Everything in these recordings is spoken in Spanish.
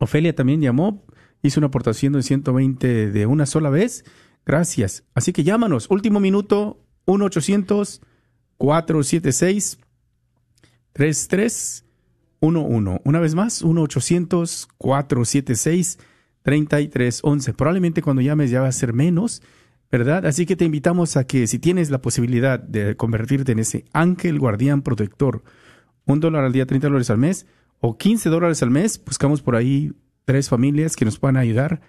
Ofelia también llamó, hizo una aportación de 120 de una sola vez. Gracias. Así que llámanos. Último minuto, 1-800-476-3311. Una vez más, 1-800-476-3311. Probablemente cuando llames ya va a ser menos, ¿verdad? Así que te invitamos a que si tienes la posibilidad de convertirte en ese ángel guardián protector, un dólar al día, 30 dólares al mes, o 15 dólares al mes, buscamos por ahí tres familias que nos puedan ayudar.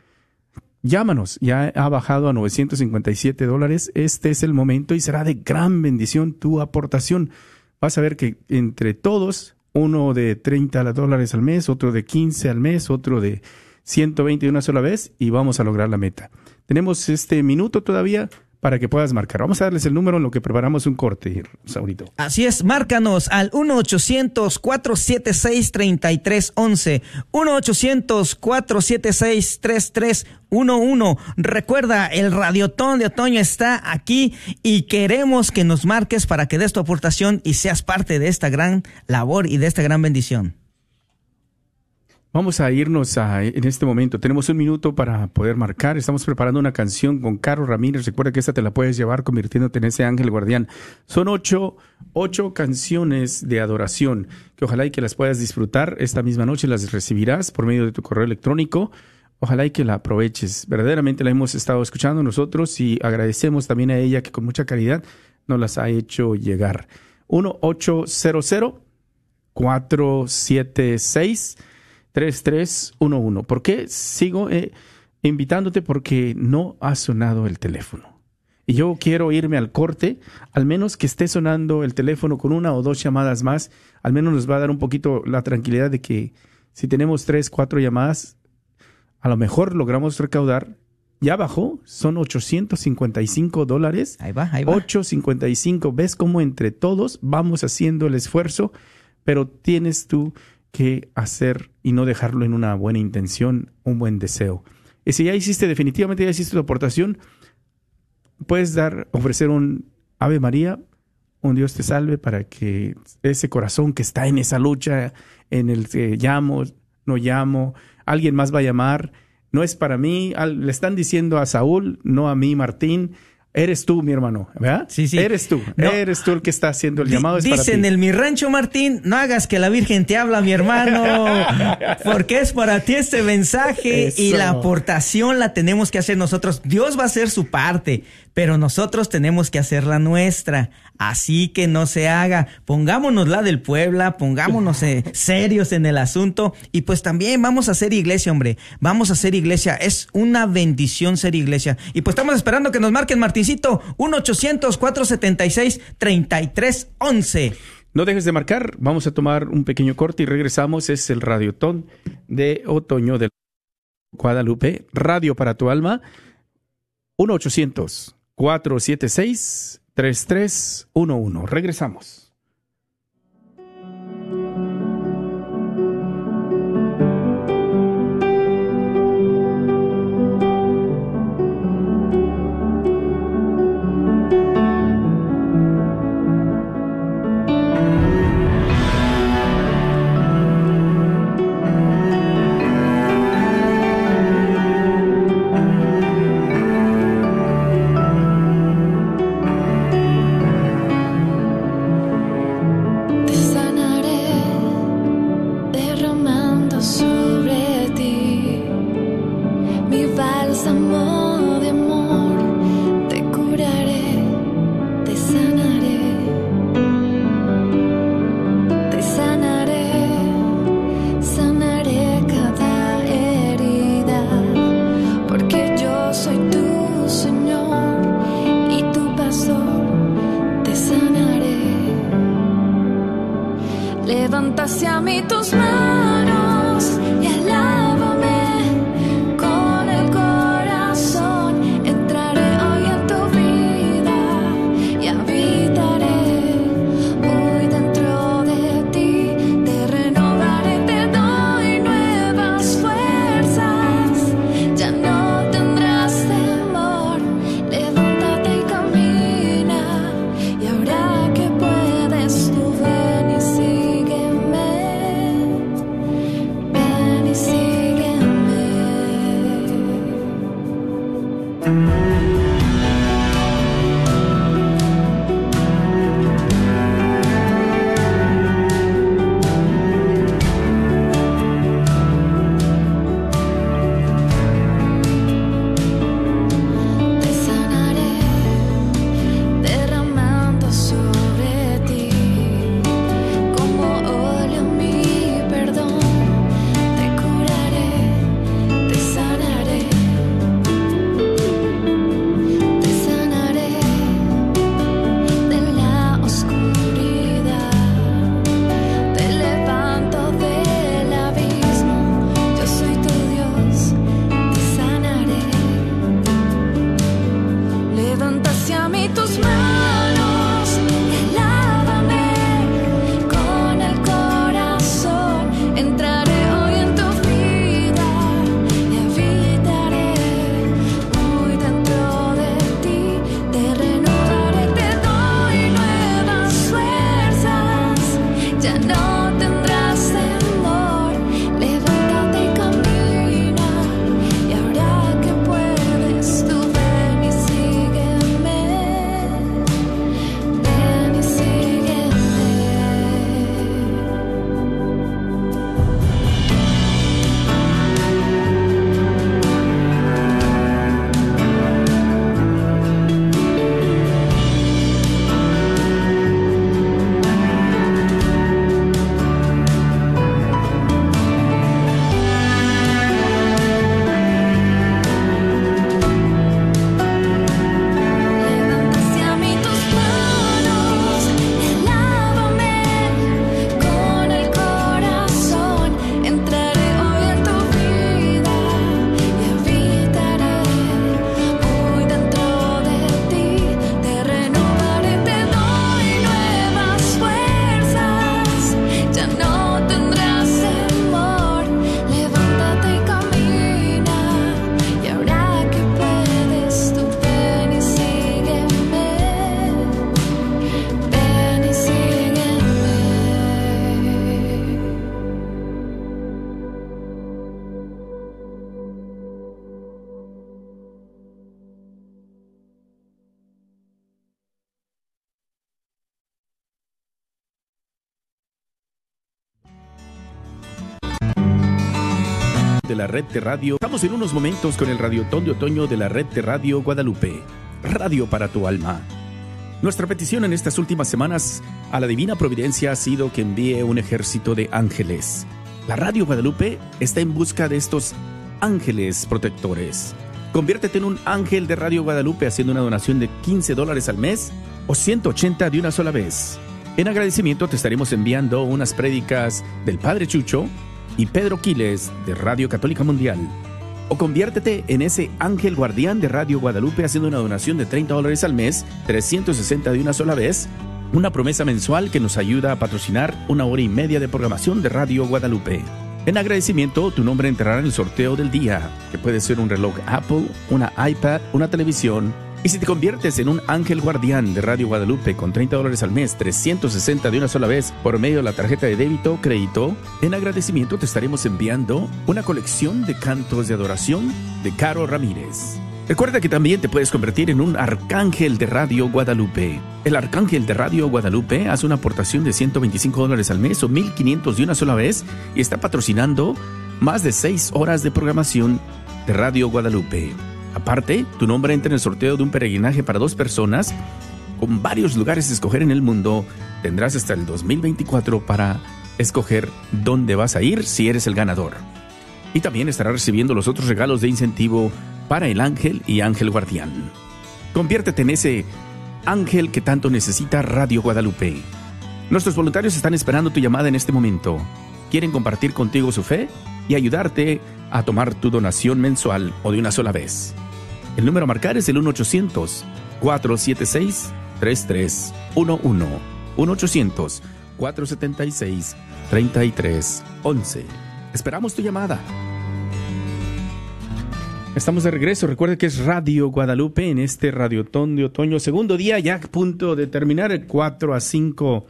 Llámanos, ya ha bajado a 957 dólares. Este es el momento y será de gran bendición tu aportación. Vas a ver que entre todos, uno de 30 dólares al mes, otro de 15 al mes, otro de 120 de una sola vez y vamos a lograr la meta. Tenemos este minuto todavía para que puedas marcar. Vamos a darles el número en lo que preparamos un corte, Saurito. Así es, márcanos al 1-800-476-3311. 1-800-476-3311. Recuerda, el Radiotón de Otoño está aquí y queremos que nos marques para que des tu aportación y seas parte de esta gran labor y de esta gran bendición. Vamos a irnos a, en este momento. Tenemos un minuto para poder marcar. Estamos preparando una canción con Caro Ramírez. Recuerda que esta te la puedes llevar convirtiéndote en ese ángel guardián. Son ocho, ocho canciones de adoración que ojalá y que las puedas disfrutar esta misma noche. Las recibirás por medio de tu correo electrónico. Ojalá y que la aproveches. Verdaderamente la hemos estado escuchando nosotros y agradecemos también a ella que con mucha caridad nos las ha hecho llegar. 1 800 476 3311. ¿Por qué sigo eh, invitándote? Porque no ha sonado el teléfono. Y yo quiero irme al corte, al menos que esté sonando el teléfono con una o dos llamadas más, al menos nos va a dar un poquito la tranquilidad de que si tenemos tres, cuatro llamadas, a lo mejor logramos recaudar. Ya bajó, son 855 dólares. Ahí va, ahí va. 855. ¿Ves cómo entre todos vamos haciendo el esfuerzo? Pero tienes tú que hacer y no dejarlo en una buena intención, un buen deseo. Y si ya hiciste, definitivamente ya hiciste tu aportación, puedes dar, ofrecer un Ave María, un Dios te salve para que ese corazón que está en esa lucha, en el que llamo, no llamo, alguien más va a llamar, no es para mí, le están diciendo a Saúl, no a mí, Martín, Eres tú, mi hermano, ¿verdad? Sí, sí. Eres tú, eres tú el que está haciendo el llamado. Es ti. en mi rancho, Martín, no hagas que la Virgen te habla, mi hermano, porque es para ti este mensaje y la aportación la tenemos que hacer nosotros. Dios va a hacer su parte, pero nosotros tenemos que hacer la nuestra. Así que no se haga. Pongámonos la del Puebla, pongámonos eh, serios en el asunto y pues también vamos a hacer iglesia, hombre. Vamos a hacer iglesia. Es una bendición ser iglesia. Y pues estamos esperando que nos marquen, Martincito, 1-800-476-3311. No dejes de marcar, vamos a tomar un pequeño corte y regresamos. Es el Radiotón de Otoño de Guadalupe, Radio para tu alma, 1-800-476-3311. Regresamos. De la red de radio. Estamos en unos momentos con el Radiotón de Otoño de la red de radio Guadalupe. Radio para tu alma. Nuestra petición en estas últimas semanas a la Divina Providencia ha sido que envíe un ejército de ángeles. La Radio Guadalupe está en busca de estos ángeles protectores. Conviértete en un ángel de Radio Guadalupe haciendo una donación de 15 dólares al mes o 180 de una sola vez. En agradecimiento te estaremos enviando unas prédicas del Padre Chucho y Pedro Quiles de Radio Católica Mundial. O conviértete en ese ángel guardián de Radio Guadalupe haciendo una donación de 30 dólares al mes, 360 de una sola vez, una promesa mensual que nos ayuda a patrocinar una hora y media de programación de Radio Guadalupe. En agradecimiento, tu nombre entrará en el sorteo del día, que puede ser un reloj Apple, una iPad, una televisión. Y si te conviertes en un ángel guardián de Radio Guadalupe con 30 dólares al mes, 360 de una sola vez por medio de la tarjeta de débito o crédito, en agradecimiento te estaremos enviando una colección de cantos de adoración de Caro Ramírez. Recuerda que también te puedes convertir en un arcángel de Radio Guadalupe. El arcángel de Radio Guadalupe hace una aportación de 125 dólares al mes o 1500 de una sola vez y está patrocinando más de 6 horas de programación de Radio Guadalupe. Aparte, tu nombre entra en el sorteo de un peregrinaje para dos personas con varios lugares a escoger en el mundo. Tendrás hasta el 2024 para escoger dónde vas a ir si eres el ganador. Y también estará recibiendo los otros regalos de incentivo para el ángel y ángel guardián. Conviértete en ese ángel que tanto necesita Radio Guadalupe. Nuestros voluntarios están esperando tu llamada en este momento. Quieren compartir contigo su fe y ayudarte a tomar tu donación mensual o de una sola vez. El número a marcar es el 1-800-476-3311. 1-800-476-3311. Esperamos tu llamada. Estamos de regreso. Recuerde que es Radio Guadalupe en este Radiotón de Otoño. Segundo día, ya a punto de terminar, el 4 a 5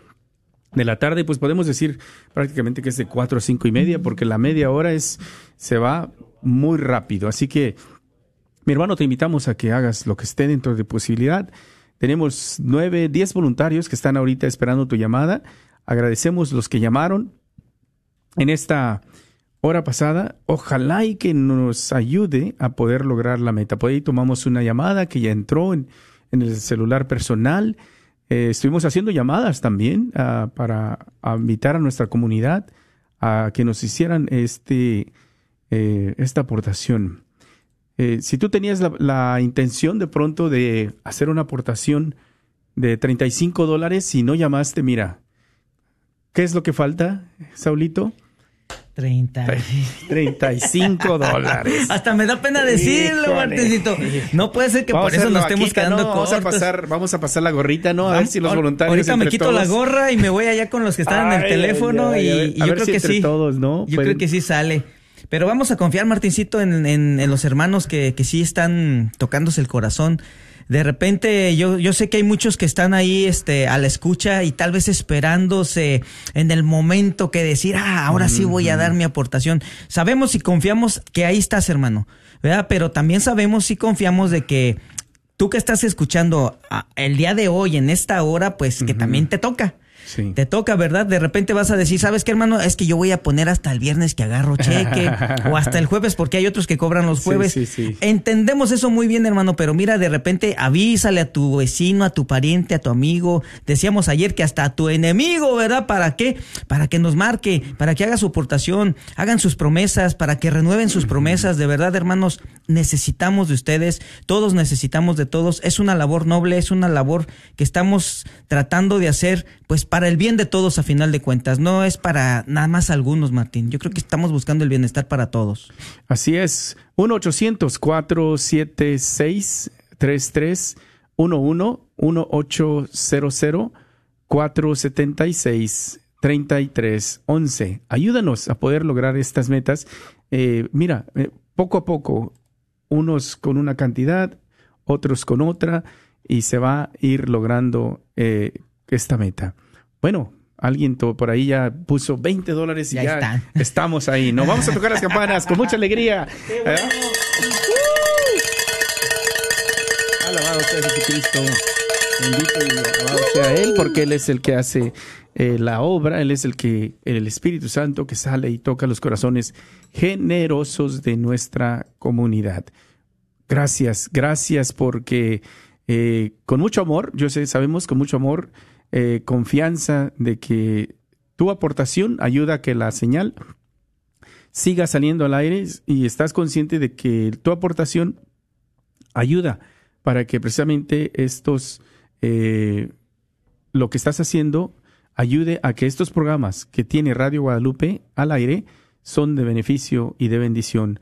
de la tarde. Pues podemos decir prácticamente que es de 4 a 5 y media, porque la media hora es, se va muy rápido. Así que, mi hermano, te invitamos a que hagas lo que esté dentro de posibilidad. Tenemos 9, 10 voluntarios que están ahorita esperando tu llamada. Agradecemos los que llamaron en esta hora pasada, ojalá y que nos ayude a poder lograr la meta. Por ahí tomamos una llamada que ya entró en, el celular personal. Eh, estuvimos haciendo llamadas también ah, para invitar a nuestra comunidad a que nos hicieran este, eh, esta aportación. Eh, si tú tenías la, la, intención de pronto de hacer una aportación de 35 dólares y no llamaste, mira, ¿qué es lo que falta, Saulito? 30. 35 dólares. Hasta me da pena decirlo, Martecito. No puede ser que por eso nos estemos quedando no, Vamos a pasar, vamos a pasar la gorrita, ¿no? A ver si los voluntarios. Ahorita me quito la gorra y me voy allá con los que están en el teléfono y, yo creo que sí. Todos, ¿no? Yo creo que sí sale. Pero vamos a confiar, Martincito, en, en, los hermanos que, que sí están tocándose el corazón de repente yo, yo sé que hay muchos que están ahí este, a la escucha y tal vez esperándose en el momento que decir, ah, ahora sí voy a dar mi aportación. Sabemos y confiamos que ahí estás, hermano, ¿verdad? Pero también sabemos y confiamos de que tú que estás escuchando el día de hoy, en esta hora, pues que también te toca. Te toca, ¿verdad? De repente vas a decir, ¿sabes qué, hermano? Es que yo voy a poner hasta el viernes que agarro cheque o hasta el jueves porque hay otros que cobran los jueves. Entendemos eso muy bien, hermano, pero mira, de repente avísale a tu vecino, a tu pariente, a tu amigo. Decíamos ayer que hasta a tu enemigo, ¿verdad? ¿Para qué? Para que nos marque, para que haga su aportación, hagan sus promesas, para que renueven sus promesas. De verdad, hermanos, necesitamos de ustedes, todos necesitamos de todos. Es una labor noble, es una labor que estamos tratando de hacer, pues para el bien de todos a final de cuentas, no es para nada más algunos, Martín. Yo creo que estamos buscando el bienestar para todos. Así es. 1-800-476-3311, 1-800-476-3311. Ayúdanos a poder lograr estas metas. Eh, mira, eh, poco a poco, unos con una cantidad, otros con otra, y se va a ir logrando eh, esta meta. Bueno, alguien por ahí ya puso 20 dólares y ya, estamos ahí. No vamos a tocar las campanas con mucha alegría. ¿Eh? Alabado sea Jesucristo. Bendito y alabado sea Él, porque Él es el que hace eh, la obra, Él es el que, el Espíritu Santo que sale y toca los corazones generosos de nuestra comunidad. Gracias, gracias porque eh, con mucho amor, yo sé, sabemos con mucho amor, eh, confianza de que tu aportación ayuda a que la señal siga saliendo al aire y estás consciente de que tu aportación ayuda para que precisamente estos, eh, lo que estás haciendo, ayude a que estos programas que tiene Radio Guadalupe al aire son de beneficio y de bendición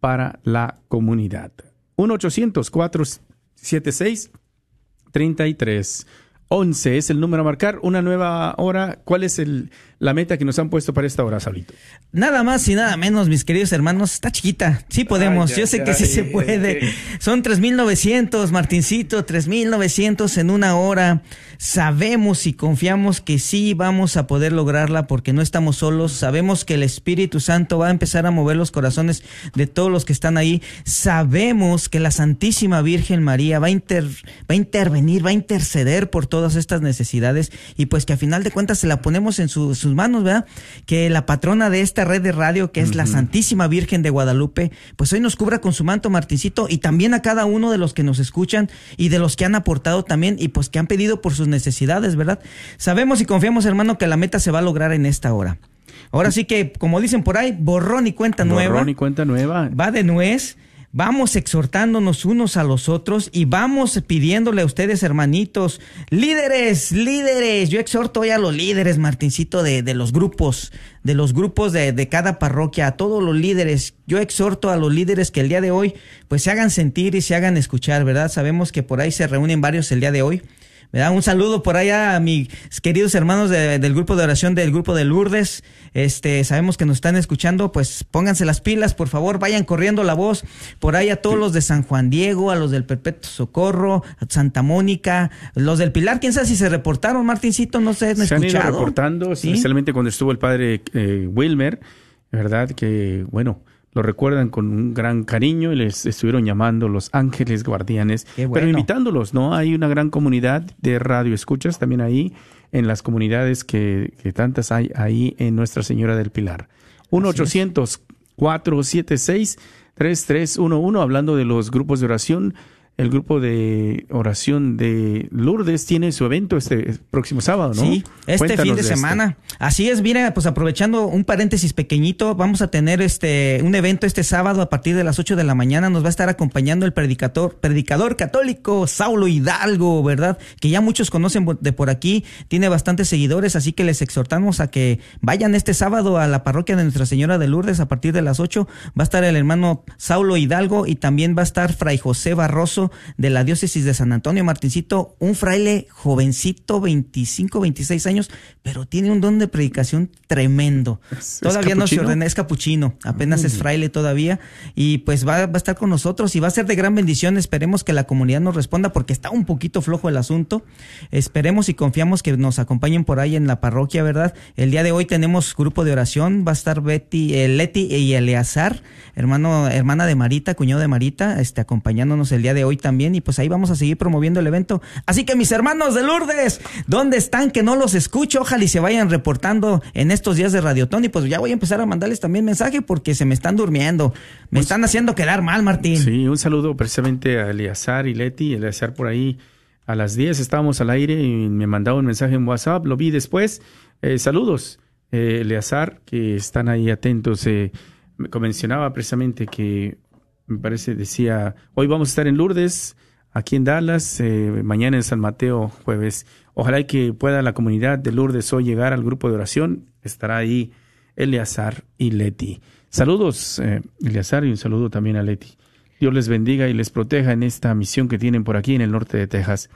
para la comunidad. 1-800-476-33 11 es el número a marcar. Una nueva hora. ¿Cuál es el, la meta que nos han puesto para esta hora, Saulito? Nada más y nada menos, mis queridos hermanos. Está chiquita. Sí podemos. Ay, Yo sé ay, que sí ay, se puede. Son 3.900, Martincito. 3.900 en una hora. Sabemos y confiamos que sí vamos a poder lograrla porque no estamos solos. Sabemos que el Espíritu Santo va a empezar a mover los corazones de todos los que están ahí. Sabemos que la Santísima Virgen María va a, inter- va a intervenir, va a interceder por todas estas necesidades y pues que a final de cuentas se la ponemos en su- sus manos, ¿verdad? Que la patrona de esta red de radio, que es la Santísima Virgen de Guadalupe, pues hoy nos cubra con su manto, Martincito, y también a cada uno de los que nos escuchan y de los que han aportado también y pues que han pedido por sus necesidades, ¿verdad? Sabemos y confiamos, hermano, que la meta se va a lograr en esta hora. Ahora sí que, como dicen por ahí, borrón y cuenta nueva Borrón y cuenta nueva. va de nuez. Vamos exhortándonos unos a los otros y vamos pidiéndole a ustedes, hermanitos, líderes, líderes. Yo exhorto hoy a los líderes, Martincito, de, de los grupos, de los grupos de, de cada parroquia, a todos los líderes. Yo exhorto a los líderes que el día de hoy, pues se hagan sentir y se hagan escuchar, ¿verdad? Sabemos que por ahí se reúnen varios el día de hoy. ¿Verdad? Un saludo por allá a mis queridos hermanos de- del grupo de oración del grupo de Lourdes. Este, sabemos que nos están escuchando, pues pónganse las pilas, por favor, vayan corriendo la voz. Por ahí a todos los de San Juan Diego, a los del Perpetuo Socorro, a Santa Mónica, los del Pilar, quién sabe si se reportaron, Martincito, no se han Se han ido reportando, ¿Sí? especialmente cuando estuvo el padre eh, Wilmer, ¿verdad? Que, bueno, lo recuerdan con un gran cariño y les estuvieron llamando los ángeles guardianes, bueno. pero invitándolos, ¿no? Hay una gran comunidad de radio escuchas también ahí, en las comunidades que, que tantas hay ahí en Nuestra Señora del Pilar. 1-800-476-3311, hablando de los grupos de oración. El grupo de oración de Lourdes tiene su evento este próximo sábado, ¿no? Sí, este Cuéntanos fin de, esto. semana. Así es, mira, pues aprovechando un paréntesis pequeñito, vamos a tener este un evento este sábado a partir de las 8 de la mañana. Nos va a estar acompañando el predicador, predicador católico Saulo Hidalgo, ¿verdad? Que ya muchos conocen de por aquí, tiene bastantes seguidores, así que les exhortamos a que vayan este sábado a la parroquia de Nuestra Señora de Lourdes a partir de las 8. Va a estar el hermano Saulo Hidalgo y también va a estar Fray José Barroso de la diócesis de San Antonio Martincito, un fraile jovencito, 25, 26 años, pero tiene un don de predicación tremendo. ¿Es- es todavía no se ordena, es capuchino, apenas es fraile todavía y pues va, va a estar con nosotros y va a ser de gran bendición. Esperemos que la comunidad nos responda porque está un poquito flojo el asunto. Esperemos y confiamos que nos acompañen por ahí en la parroquia, ¿verdad? El día de hoy tenemos grupo de oración, va a estar Betty, eh, Leti y Eleazar, hermano, hermana de Marita, cuñado de Marita, este, acompañándonos el día de hoy también y pues ahí vamos a seguir promoviendo el evento. Así que mis hermanos de Lourdes, ¿dónde están? Que no los escucho, ojalá y se vayan reportando en estos días de Radiotón y pues ya voy a empezar a mandarles también mensaje porque se me están durmiendo, me están haciendo quedar mal, Martín. Sí, un saludo precisamente a Eleazar y Leti. Eleazar por ahí a las 10 estábamos al aire y me mandaba un mensaje en WhatsApp, lo vi después. Eh, saludos, eh, Eleazar, que están ahí atentos. Eh, me mencionaba precisamente que, me parece, decía, hoy vamos a estar en Lourdes, aquí en Dallas, eh, mañana en San Mateo, jueves. Ojalá y que pueda la comunidad de Lourdes hoy llegar al grupo de oración. Estará ahí Eleazar y Leti. Saludos, eh, Eleazar, y un saludo también a Leti. Dios les bendiga y les proteja en esta misión que tienen por aquí en el norte de Texas.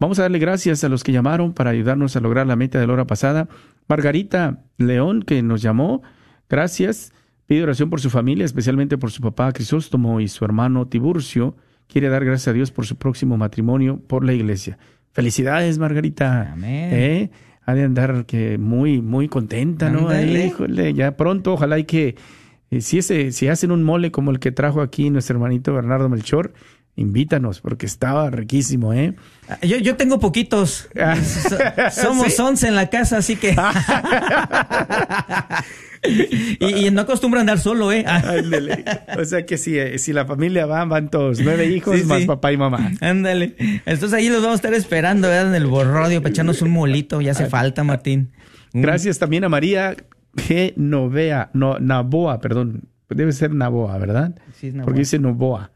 Vamos a darle gracias a los que llamaron para ayudarnos a lograr la meta de la hora pasada. Margarita León, que nos llamó, gracias. Pide oración por su familia, especialmente por su papá Crisóstomo y su hermano Tiburcio. Quiere dar gracias a Dios por su próximo matrimonio por la iglesia. Felicidades, Margarita. Amén. ¿Eh? Ha de andar que muy, muy contenta, ¿no? Híjole, ya pronto, ojalá y que eh, si, ese, si hacen un mole como el que trajo aquí nuestro hermanito Bernardo Melchor, invítanos, porque estaba riquísimo, ¿eh? Yo, yo tengo poquitos. So- Somos ¿Sí? 11 en la casa, así que. y, y no acostumbro a andar solo, ¿eh? Ándele. O sea que si, eh, si la familia va, van todos, nueve hijos Sí, más sí. papá y mamá. Ándale. Entonces ahí los vamos a estar esperando, ¿verdad? En el borrodio, para echarnos un molito. Ya hace falta, Martín. Gracias también a María G. Novea, no, Naboa, perdón. Debe ser Naboa, ¿verdad? Sí, es Naboa. Porque dice Novoa.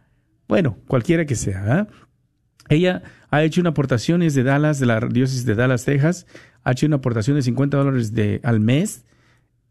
Bueno, cualquiera que sea. ¿verdad? Ella ha hecho una aportación de Dallas, de la diócesis de Dallas, Texas. Ha hecho una aportación de 50 dólares de, al mes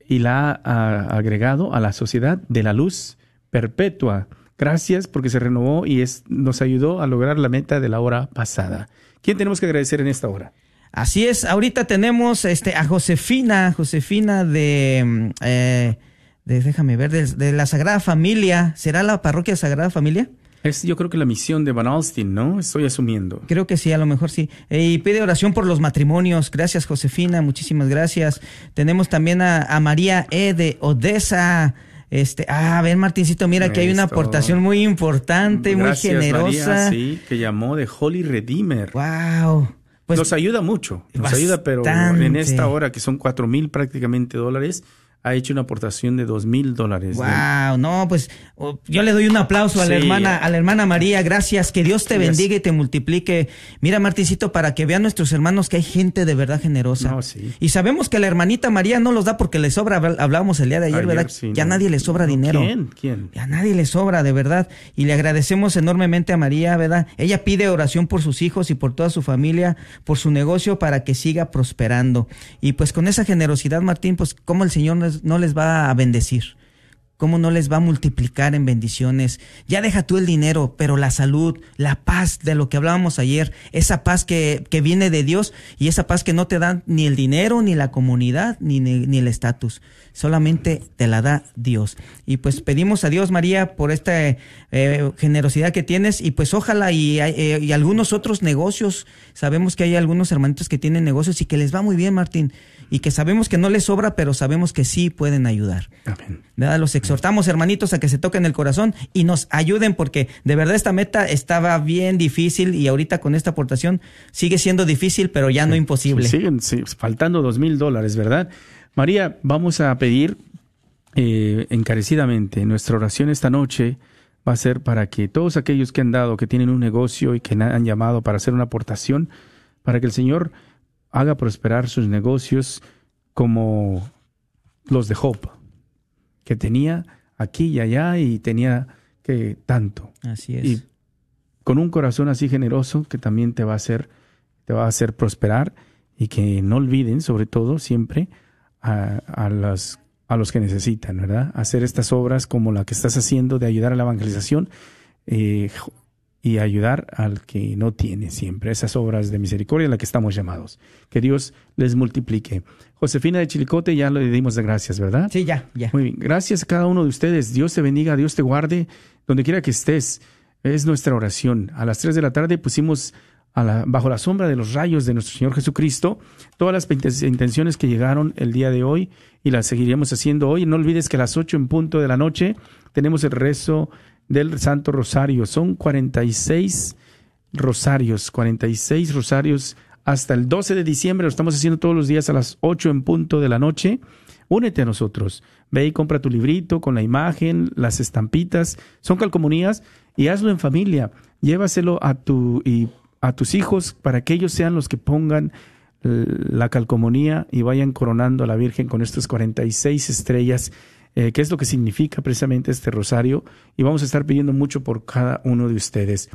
y la ha ah, agregado a la Sociedad de la Luz Perpetua. Gracias porque se renovó y es, nos ayudó a lograr la meta de la hora pasada. ¿Quién tenemos que agradecer en esta hora? Así es, ahorita tenemos este a Josefina, Josefina de, eh, déjame ver, de, de la Sagrada Familia. ¿Será la parroquia Sagrada Familia? Es yo creo que la misión de Van Alstyne, ¿no? Estoy asumiendo. Creo que sí, a lo mejor sí. Eh, y pide oración por los matrimonios. Gracias, Josefina. Muchísimas gracias. Tenemos también a, a María E. de Odessa. Este, ah, ven, Martincito, mira que hay una aportación muy importante, muy generosa. María, sí, que llamó de Holy Redeemer. Wow. Pues nos ayuda mucho, nos bastante. ayuda, pero en esta hora que son cuatro mil prácticamente dólares, ha hecho una aportación de dos mil dólares. Wow, no, pues yo le doy un aplauso a la hermana, a la hermana María, gracias, que Dios te bendiga y te multiplique. Mira, Martincito, para que vean nuestros hermanos que hay gente de verdad generosa. No, sí. Y sabemos que la hermanita María no los da porque le sobra, habl- hablábamos el día de ayer, Ayer, ¿verdad? sí, ya no. nadie le sobra No, dinero. ¿Quién? ¿Quién? A nadie le sobra, de verdad. Y le agradecemos enormemente a María, ¿verdad? Ella pide oración por sus hijos y por toda su familia, por su negocio, para que siga prosperando. Y pues con esa generosidad, Martín, pues cómo el Señor no no les va a bendecir. ¿Cómo no les va a multiplicar en bendiciones? Ya deja tú el dinero, pero la salud, la paz de lo que hablábamos ayer, esa paz que, que viene de Dios y esa paz que no te da ni el dinero, ni la comunidad, ni, ni, ni el estatus. Solamente te la da Dios. Y pues pedimos a Dios, María, por esta eh, generosidad que tienes y pues ojalá y, eh, y algunos otros negocios. Sabemos que hay algunos hermanitos que tienen negocios y que les va muy bien, Martín. Y que sabemos que no les sobra, pero sabemos que sí pueden ayudar. Amén. ¿verdad? Los exhortamos, hermanitos, a que se toquen el corazón y nos ayuden porque de verdad esta meta estaba bien difícil y ahorita con esta aportación sigue siendo difícil, pero ya no imposible. Siguen sí, faltando dos mil dólares, ¿verdad? María, vamos a pedir eh, encarecidamente nuestra oración esta noche va a ser para que todos aquellos que han dado, que tienen un negocio y que han llamado para hacer una aportación, para que el Señor haga prosperar sus negocios como los de Job, que tenía aquí y allá y tenía que tanto. Así es. Y con un corazón así generoso que también te va a hacer, te va a hacer prosperar y que no olviden, sobre todo, siempre a, a las a los que necesitan, ¿verdad? Hacer estas obras como la que estás haciendo de ayudar a la evangelización eh, y ayudar al que no tiene siempre. Esas obras de misericordia a las que estamos llamados. Que Dios les multiplique. Josefina de Chilicote, ya le dimos de gracias, ¿verdad? Sí, ya, ya. Muy bien, gracias a cada uno de ustedes. Dios te bendiga, Dios te guarde, donde quiera que estés. Es nuestra oración. A las 3 de la tarde pusimos a la- bajo la sombra de los rayos de nuestro Señor Jesucristo todas las intenciones que llegaron el día de hoy y las seguiremos haciendo hoy. No olvides que a las 8 en punto de la noche tenemos el rezo del Santo Rosario. Son 46 rosarios, 46 rosarios hasta el 12 de diciembre. Lo estamos haciendo todos los días a las 8 en punto de la noche. Únete a nosotros. Ve y compra tu librito con la imagen, las estampitas. Son calcomunías y hazlo en familia. Llévaselo a, tu, y a tus hijos para que ellos sean los que pongan la calcomanía y vayan coronando a la Virgen con estos 46 estrellas, eh, que es lo que significa precisamente este rosario. Y vamos a estar pidiendo mucho por cada uno de ustedes.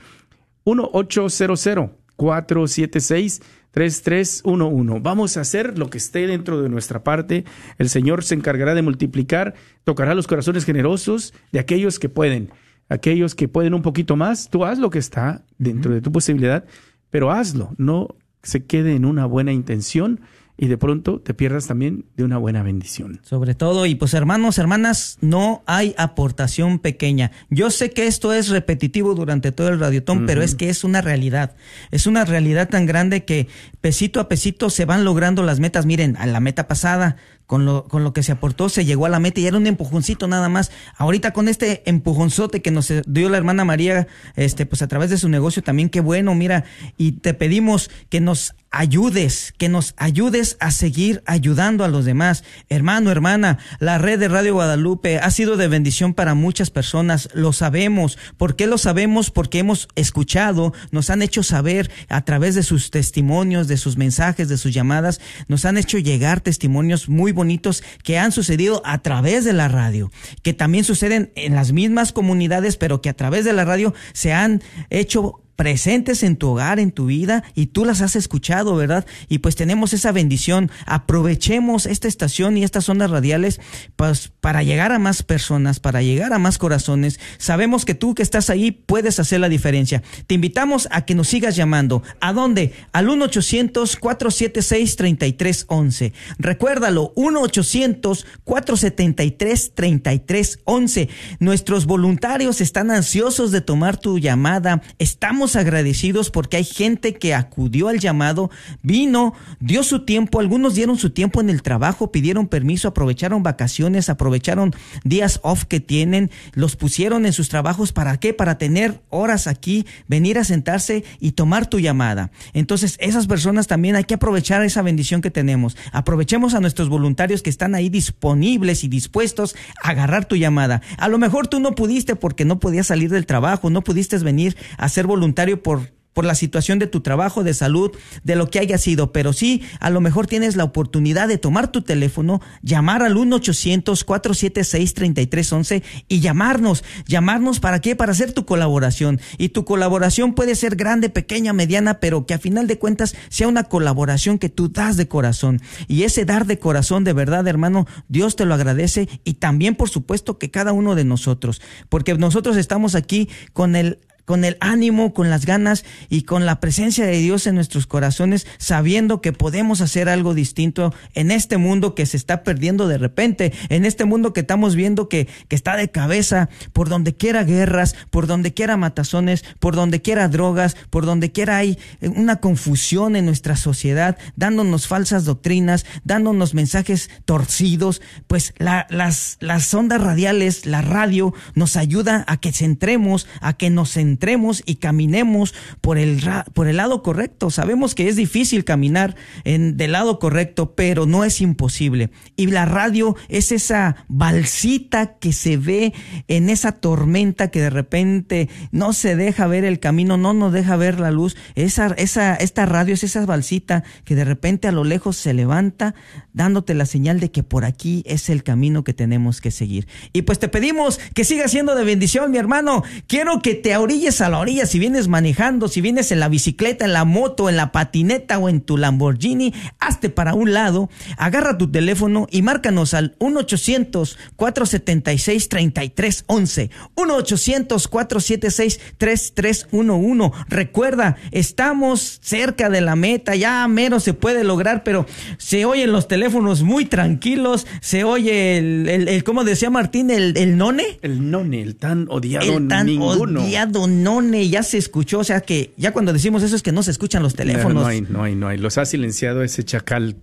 1-800-476-3311. Vamos a hacer lo que esté dentro de nuestra parte. El Señor se encargará de multiplicar, tocará los corazones generosos de aquellos que pueden. Aquellos que pueden un poquito más, tú haz lo que está dentro de tu posibilidad, pero hazlo. No se quede en una buena intención y de pronto te pierdas también de una buena bendición. Sobre todo, y pues hermanos, hermanas, no hay aportación pequeña. Yo sé que esto es repetitivo durante todo el radiotón, pero es que es una realidad. Es una realidad tan grande que pesito a pesito se van logrando las metas. Miren, a la meta pasada con lo, con lo que se aportó, se llegó a la meta y era un empujoncito nada más. Ahorita con este empujonzote que nos dio la hermana María, este, pues a través de su negocio también, qué bueno, mira, y te pedimos que nos ayudes, que nos ayudes a seguir ayudando a los demás. Hermano, hermana, la red de Radio Guadalupe ha sido de bendición para muchas personas, lo sabemos. ¿Por qué lo sabemos? Porque hemos escuchado, nos han hecho saber a través de sus testimonios, de sus mensajes, de sus llamadas, nos han hecho llegar testimonios muy bonitos que han sucedido a través de la radio, que también suceden en las mismas comunidades, pero que a través de la radio se han hecho presentes en tu hogar, en tu vida, y tú las has escuchado, ¿verdad? Y pues tenemos esa bendición. Aprovechemos esta estación y estas ondas radiales pues, para llegar a más personas, para llegar a más corazones. Sabemos que tú que estás ahí puedes hacer la diferencia. Te invitamos a que nos sigas llamando. ¿A dónde? Al 1-800-476-3311. Recuérdalo, 1-800-473-3311. Nuestros voluntarios están ansiosos de tomar tu llamada. Estamos agradecidos porque hay gente que acudió al llamado, vino, dio su tiempo, algunos dieron su tiempo en el trabajo, pidieron permiso, aprovecharon vacaciones, aprovecharon días off que tienen, los pusieron en sus trabajos, ¿para qué? Para tener horas aquí, venir a sentarse y tomar tu llamada. Entonces, esas personas también hay que aprovechar esa bendición que tenemos. Aprovechemos a nuestros voluntarios que están ahí disponibles y dispuestos a agarrar tu llamada. A lo mejor tú no pudiste porque no podías salir del trabajo, no pudiste venir a ser voluntario por, por la situación de tu trabajo, de salud, de lo que haya sido, pero sí, a lo mejor tienes la oportunidad de tomar tu teléfono, llamar al 1-800-476-3311 y llamarnos. ¿Llamarnos para qué? Para hacer tu colaboración. Y tu colaboración puede ser grande, pequeña, mediana, pero que a final de cuentas sea una colaboración que tú das de corazón. Y ese dar de corazón, de verdad, hermano, Dios te lo agradece y también, por supuesto, que cada uno de nosotros, porque nosotros estamos aquí con el con el ánimo, con las ganas y con la presencia de Dios en nuestros corazones, sabiendo que podemos hacer algo distinto en este mundo que se está perdiendo de repente, en este mundo que estamos viendo que, que está de cabeza, por donde quiera guerras, por donde quiera matazones, por donde quiera drogas, por donde quiera hay una confusión en nuestra sociedad, dándonos falsas doctrinas, dándonos mensajes torcidos, pues la, las, las ondas radiales, la radio, nos ayuda a que centremos, a que nos centremos entremos y caminemos por el, por el lado correcto. Sabemos que es difícil caminar en, del lado correcto, pero no es imposible. Y la radio es esa balsita que se ve en esa tormenta que de repente no se deja ver el camino, no nos deja ver la luz. Esa, esa, esta radio es esa balsita que de repente a lo lejos se levanta, dándote la señal de que por aquí es el camino que tenemos que seguir. Y pues te pedimos que siga siendo de bendición, mi hermano. Quiero que te orilles a la orilla, si vienes manejando, si vienes en la bicicleta, en la moto, en la patineta o en tu Lamborghini, hazte para un lado, agarra tu teléfono y márcanos al 1-800-476-3311. 1-800-476-3311. Recuerda, estamos cerca de la meta, ya mero se puede lograr, pero se oyen los teléfonos muy tranquilos, se oye el, el, ¿cómo decía Martín? El, el none. El none, el tan odiado El tan ninguno. odiado none, ya se escuchó, o sea que ya cuando decimos eso es que no se escuchan los teléfonos. No, no hay, no hay, no hay. Los ha silenciado ese chacal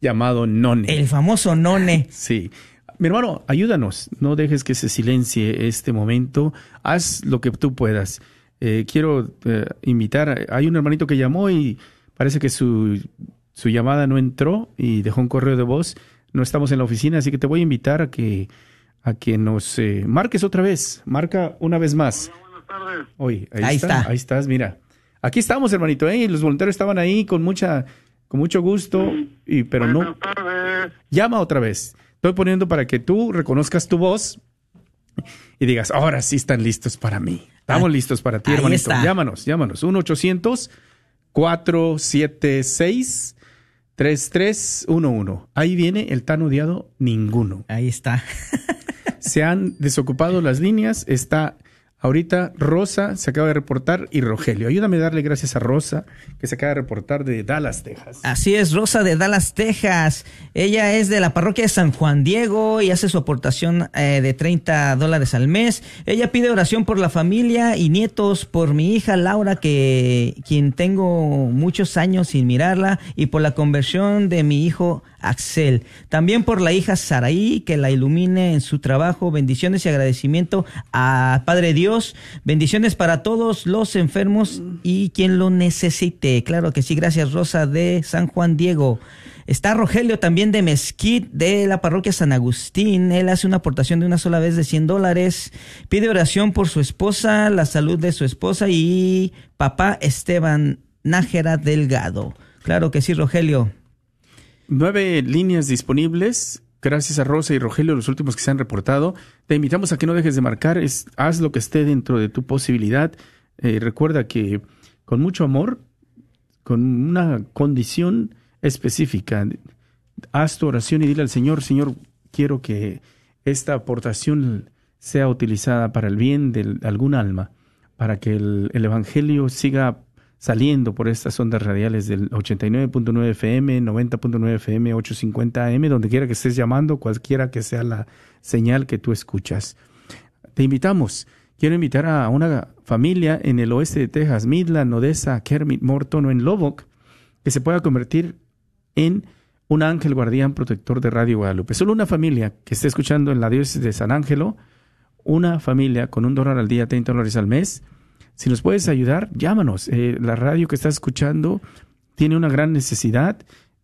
llamado none. El famoso none. Sí. Mi hermano, ayúdanos. No dejes que se silencie este momento. Haz lo que tú puedas. Eh, quiero eh, invitar. Hay un hermanito que llamó y parece que su, su llamada no entró y dejó un correo de voz. No estamos en la oficina, así que te voy a invitar a que a que nos eh, marques otra vez. Marca una vez más. Tardes. Oye, ahí, Ahí está, está. Ahí estás, mira. Aquí estamos, hermanito, ¿eh? Y Los voluntarios estaban ahí con mucha, con mucho gusto, y, pero no. Buenas tardes. Llama otra vez. Estoy poniendo para que tú reconozcas tu voz y digas, ahora sí están listos para mí. Estamos Ah, listos para ti, hermanito. está. Llámanos, llámanos. 1-800-476-3311. Ahí viene el tan odiado ninguno. Ahí está. Se han desocupado las líneas. Está ahorita Rosa, se acaba de reportar, y Rogelio. Ayúdame a darle gracias a Rosa, que se acaba de reportar de Dallas, Texas. Así es, Rosa de Dallas, Texas. Ella es de la parroquia de San Juan Diego y hace su aportación eh, de 30 dólares al mes. Ella pide oración por la familia y nietos, por mi hija Laura, que quien tengo muchos años sin mirarla, y por la conversión de mi hijo Axel. También por la hija Saraí, que la ilumine en su trabajo. Bendiciones y agradecimiento a Padre Dios. Bendiciones para todos los enfermos y quien lo necesite. Claro que sí, gracias Rosa de San Juan Diego. Está Rogelio también de Mesquite, de la parroquia San Agustín. Él hace una aportación de una sola vez de 100 dólares. Pide oración por su esposa, la salud de su esposa y papá Esteban Nájera Delgado. Claro que sí, Rogelio. Nueve líneas disponibles. Gracias a Rosa y Rogelio, los últimos que se han reportado. Te invitamos a que no dejes de marcar. Es, haz lo que esté dentro de tu posibilidad. Eh, recuerda que con mucho amor, con una condición específica, haz tu oración y dile al Señor, Señor, quiero que esta aportación sea utilizada para el bien de algún alma, para que el, el Evangelio siga saliendo por estas ondas radiales del 89.9 FM, 90.9 FM, 850 AM, donde quiera que estés llamando, cualquiera que sea la señal que tú escuchas. Te invitamos. Quiero invitar a una familia en el oeste de Texas, Midland, Odessa, Kermit, Morton o en Lubbock, que se pueda convertir en un ángel guardián protector de Radio Guadalupe. Solo una familia que esté escuchando en la diócesis de San Ángelo, una familia con un dólar al día, 30 dólares al mes, si nos puedes ayudar, llámanos. Eh, la radio que estás escuchando tiene una gran necesidad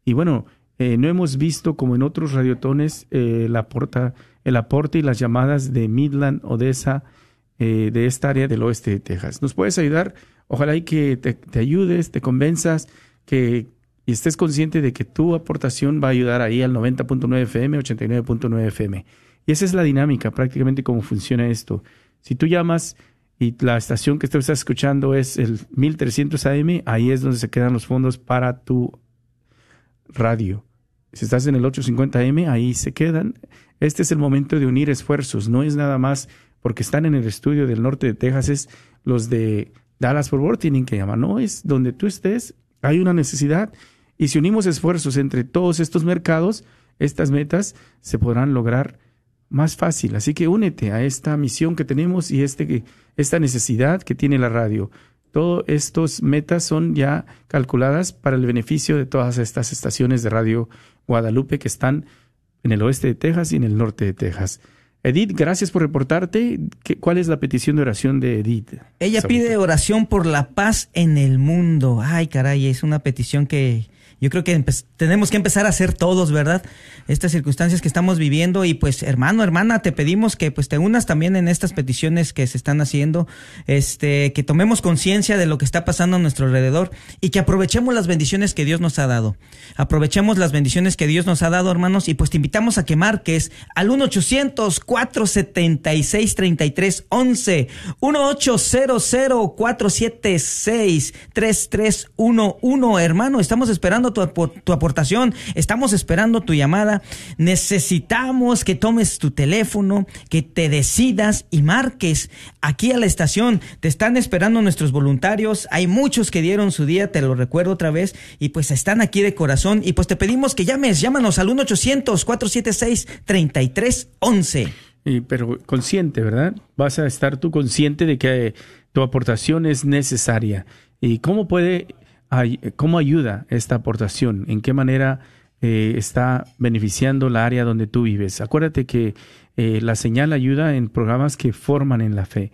y bueno, eh, no hemos visto como en otros radiotones eh, el, aporta, el aporte y las llamadas de Midland, Odessa, de esta área del oeste de Texas. ¿Nos puedes ayudar? Ojalá y que te, te ayudes, te convenzas, que y estés consciente de que tu aportación va a ayudar ahí al 90.9 FM, 89.9 FM. Y esa es la dinámica, prácticamente cómo funciona esto. Si tú llamas y la estación que tú estás escuchando es el 1300 AM, ahí es donde se quedan los fondos para tu radio. Si estás en el 850 AM, ahí se quedan. Este es el momento de unir esfuerzos, no es nada más porque están en el estudio del norte de Texas, es los de Dallas por Worth tienen que llamar, no es donde tú estés, hay una necesidad y si unimos esfuerzos entre todos estos mercados, estas metas se podrán lograr más fácil. Así que únete a esta misión que tenemos y este, esta necesidad que tiene la radio. Todas estas metas son ya calculadas para el beneficio de todas estas estaciones de radio Guadalupe que están en el oeste de Texas y en el norte de Texas. Edith, gracias por reportarte. ¿Cuál es la petición de oración de Edith? Ella pide oración por la paz en el mundo. Ay, caray, es una petición que yo creo que tenemos que empezar a hacer todos, ¿verdad? Estas circunstancias que estamos viviendo y pues hermano, hermana, te pedimos que pues te unas también en estas peticiones que se están haciendo, este, que tomemos conciencia de lo que está pasando a nuestro alrededor y que aprovechemos las bendiciones que Dios nos ha dado. Aprovechemos las bendiciones que Dios nos ha dado, hermanos, y pues te invitamos a que marques al 1-800-476-3311, 1-800-476-3311, hermano, estamos esperando tu, aportación, estamos esperando tu llamada. Necesitamos que tomes tu teléfono, que te decidas y marques aquí a la estación. Te están esperando nuestros voluntarios. Hay muchos que dieron su día, te lo recuerdo otra vez, y pues están aquí de corazón. Y pues te pedimos que llames, llámanos al 1-800-476-3311. Y, pero consciente, ¿verdad? Vas a estar tú consciente de que tu aportación es necesaria. ¿Y cómo puede ¿Cómo ayuda esta aportación? ¿En qué manera eh, está beneficiando la área donde tú vives? Acuérdate que eh, la señal ayuda en programas que forman en la fe.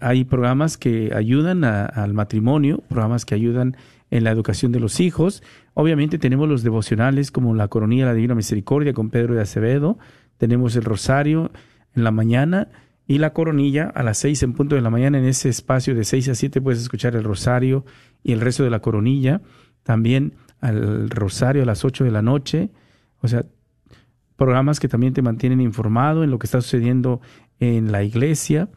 Hay programas que ayudan al matrimonio, programas que ayudan en la educación de los hijos. Obviamente tenemos los devocionales como la Coronilla de la Divina Misericordia con Pedro de Acevedo. Tenemos el Rosario en la mañana y la coronilla a las seis en punto de la mañana. En ese espacio de seis a siete puedes escuchar el rosario y el resto de la coronilla. También al rosario a las ocho de la noche. O sea, programas que también te mantienen informado en lo que está sucediendo en la iglesia.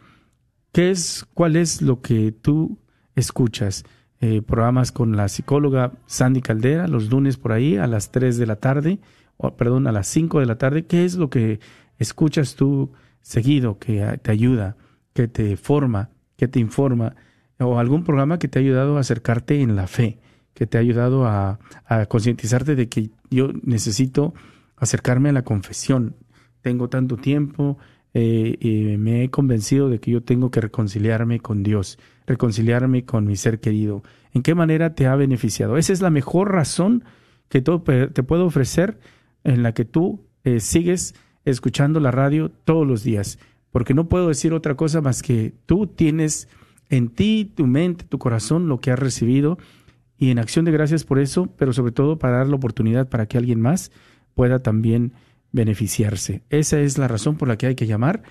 ¿Qué es, cuál es lo que tú escuchas? Eh, programas con la psicóloga Sandy Caldera, los lunes por ahí a las tres de la tarde, o, perdón, a las cinco de la tarde. ¿Qué es lo que escuchas tú? Seguido que te ayuda, que te forma, que te informa, o algún programa que te ha ayudado a acercarte en la fe, que te ha ayudado a, concientizarte de que yo necesito acercarme a la confesión. Tengo tanto tiempo eh, y me he convencido de que yo tengo que reconciliarme con Dios, reconciliarme con mi ser querido. ¿En qué manera te ha beneficiado? Esa es la mejor razón que te puedo ofrecer en la que tú eh, sigues escuchando la radio todos los días, porque no puedo decir otra cosa más que tú tienes en ti, tu mente, tu corazón, lo que has recibido, y en acción de gracias por eso, pero sobre todo para dar la oportunidad para que alguien más pueda también beneficiarse. Esa es la razón por la que hay que llamar.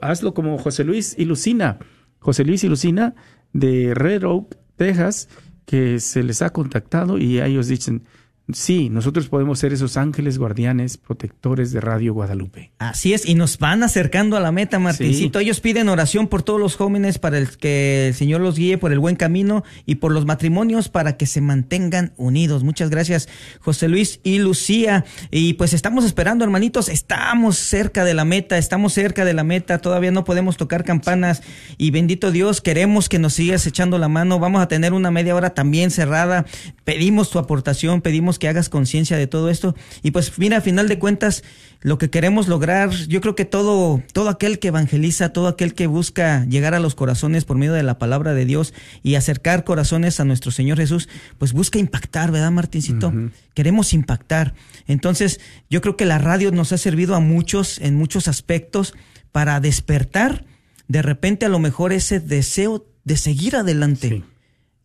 Hazlo como José Luis y Lucina. José Luis y Lucina de Red Oak, Texas, que se les ha contactado y ellos dicen, Sí, nosotros podemos ser esos ángeles guardianes, protectores de Radio Guadalupe. Así es, y nos van acercando a la meta, Martincito. Ellos piden oración por todos los jóvenes para el que el Señor los guíe por el buen camino y por los matrimonios para que se mantengan unidos. Muchas gracias, José Luis y Lucía. Y pues estamos esperando, hermanitos, estamos cerca de la meta, estamos cerca de la meta, todavía no podemos tocar campanas y bendito Dios, queremos que nos sigas echando la mano. Vamos a tener una media hora también cerrada. Pedimos tu aportación, pedimos que hagas conciencia de todo esto. Y pues mira, a final de cuentas, lo que queremos lograr, yo creo que todo, todo aquel que evangeliza, todo aquel que busca llegar a los corazones por medio de la palabra de Dios y acercar corazones a nuestro Señor Jesús, pues busca impactar, ¿verdad, Martincito? Queremos impactar. Entonces, yo creo que la radio nos ha servido a muchos en muchos aspectos para despertar de repente a lo mejor ese deseo de seguir adelante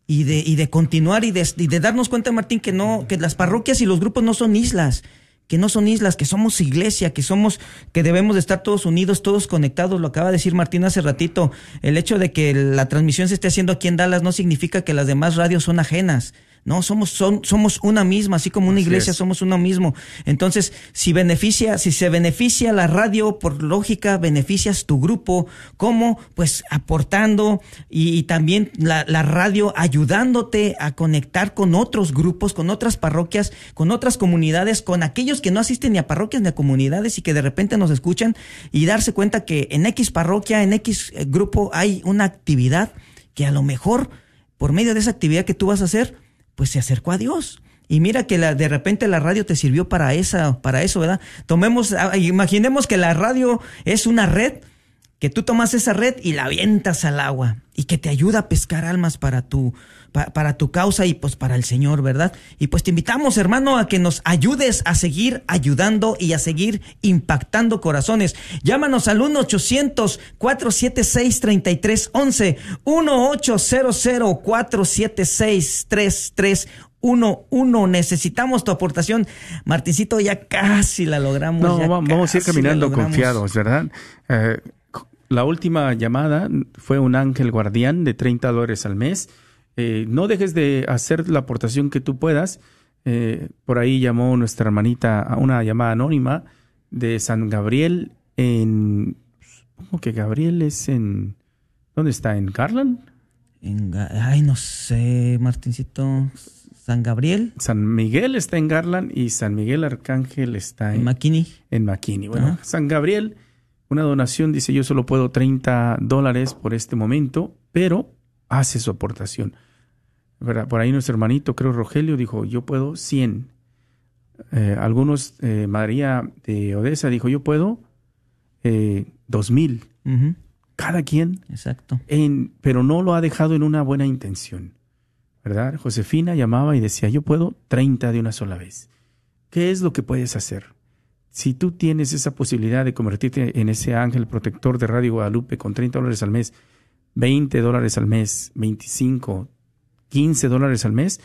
y de, y de continuar y de, y de, darnos cuenta, Martín, que no, que las parroquias y los grupos no son islas, que no son islas, que somos iglesia, que somos, que debemos de estar todos unidos, todos conectados. Lo acaba de decir Martín hace ratito. El hecho de que la transmisión se esté haciendo aquí en Dallas no significa que las demás radios son ajenas. No, somos, son, somos una misma, así como una Así iglesia es. somos uno mismo. Entonces, si beneficia, si se beneficia la radio, por lógica, beneficias tu grupo, ¿cómo? Pues aportando y, y también la, la radio ayudándote a conectar con otros grupos, con otras parroquias, con otras comunidades, con aquellos que no asisten ni a parroquias ni a comunidades y que de repente nos escuchan y darse cuenta que en X parroquia, en X eh, grupo hay una actividad que a lo mejor por medio de esa actividad que tú vas a hacer, pues se acercó a Dios. Y mira que la, de repente la radio te sirvió para esa, para eso, ¿verdad? Tomemos, ah, imaginemos que la radio es una red, que tú tomas esa red y la avientas al agua y que te ayuda a pescar almas para tu, pa- para tu causa y pues para el Señor, ¿verdad? Y pues te invitamos, hermano, a que nos ayudes a seguir ayudando y a seguir impactando corazones. Llámanos al 1-800-476-3311, 1-800-476-3311. Necesitamos tu aportación. Martincito, ya casi la logramos. No, ya vamos a ir caminando confiados, ¿verdad? Eh, la última llamada fue un ángel guardián de 30 dólares al mes. Eh, no dejes de hacer la aportación que tú puedas. Eh, por ahí llamó nuestra hermanita a una llamada anónima de San Gabriel en... ¿Cómo que Gabriel es en... ¿Dónde está? ¿En Garland? En Ay, no sé, Martincito. San Gabriel, San Miguel está en Garland y San Miguel Arcángel está en en, McKinney. en McKinney. Bueno, Ajá. San Gabriel, una donación, dice yo solo puedo 30 dólares por este momento, pero hace su aportación. ¿Verdad? Por ahí nuestro hermanito, creo Rogelio, dijo yo puedo 100. Eh, algunos, eh, María de Odessa dijo yo puedo eh, 2000. Ujú, Cada quien, Exacto. en, pero no lo ha dejado en una buena intención. ¿Verdad? Josefina llamaba y decía yo puedo 30 de una sola vez. ¿Qué es lo que puedes hacer? Si tú tienes esa posibilidad de convertirte en ese ángel protector de Radio Guadalupe con 30 dólares al mes, 20 dólares al mes, 25, 15 dólares al mes,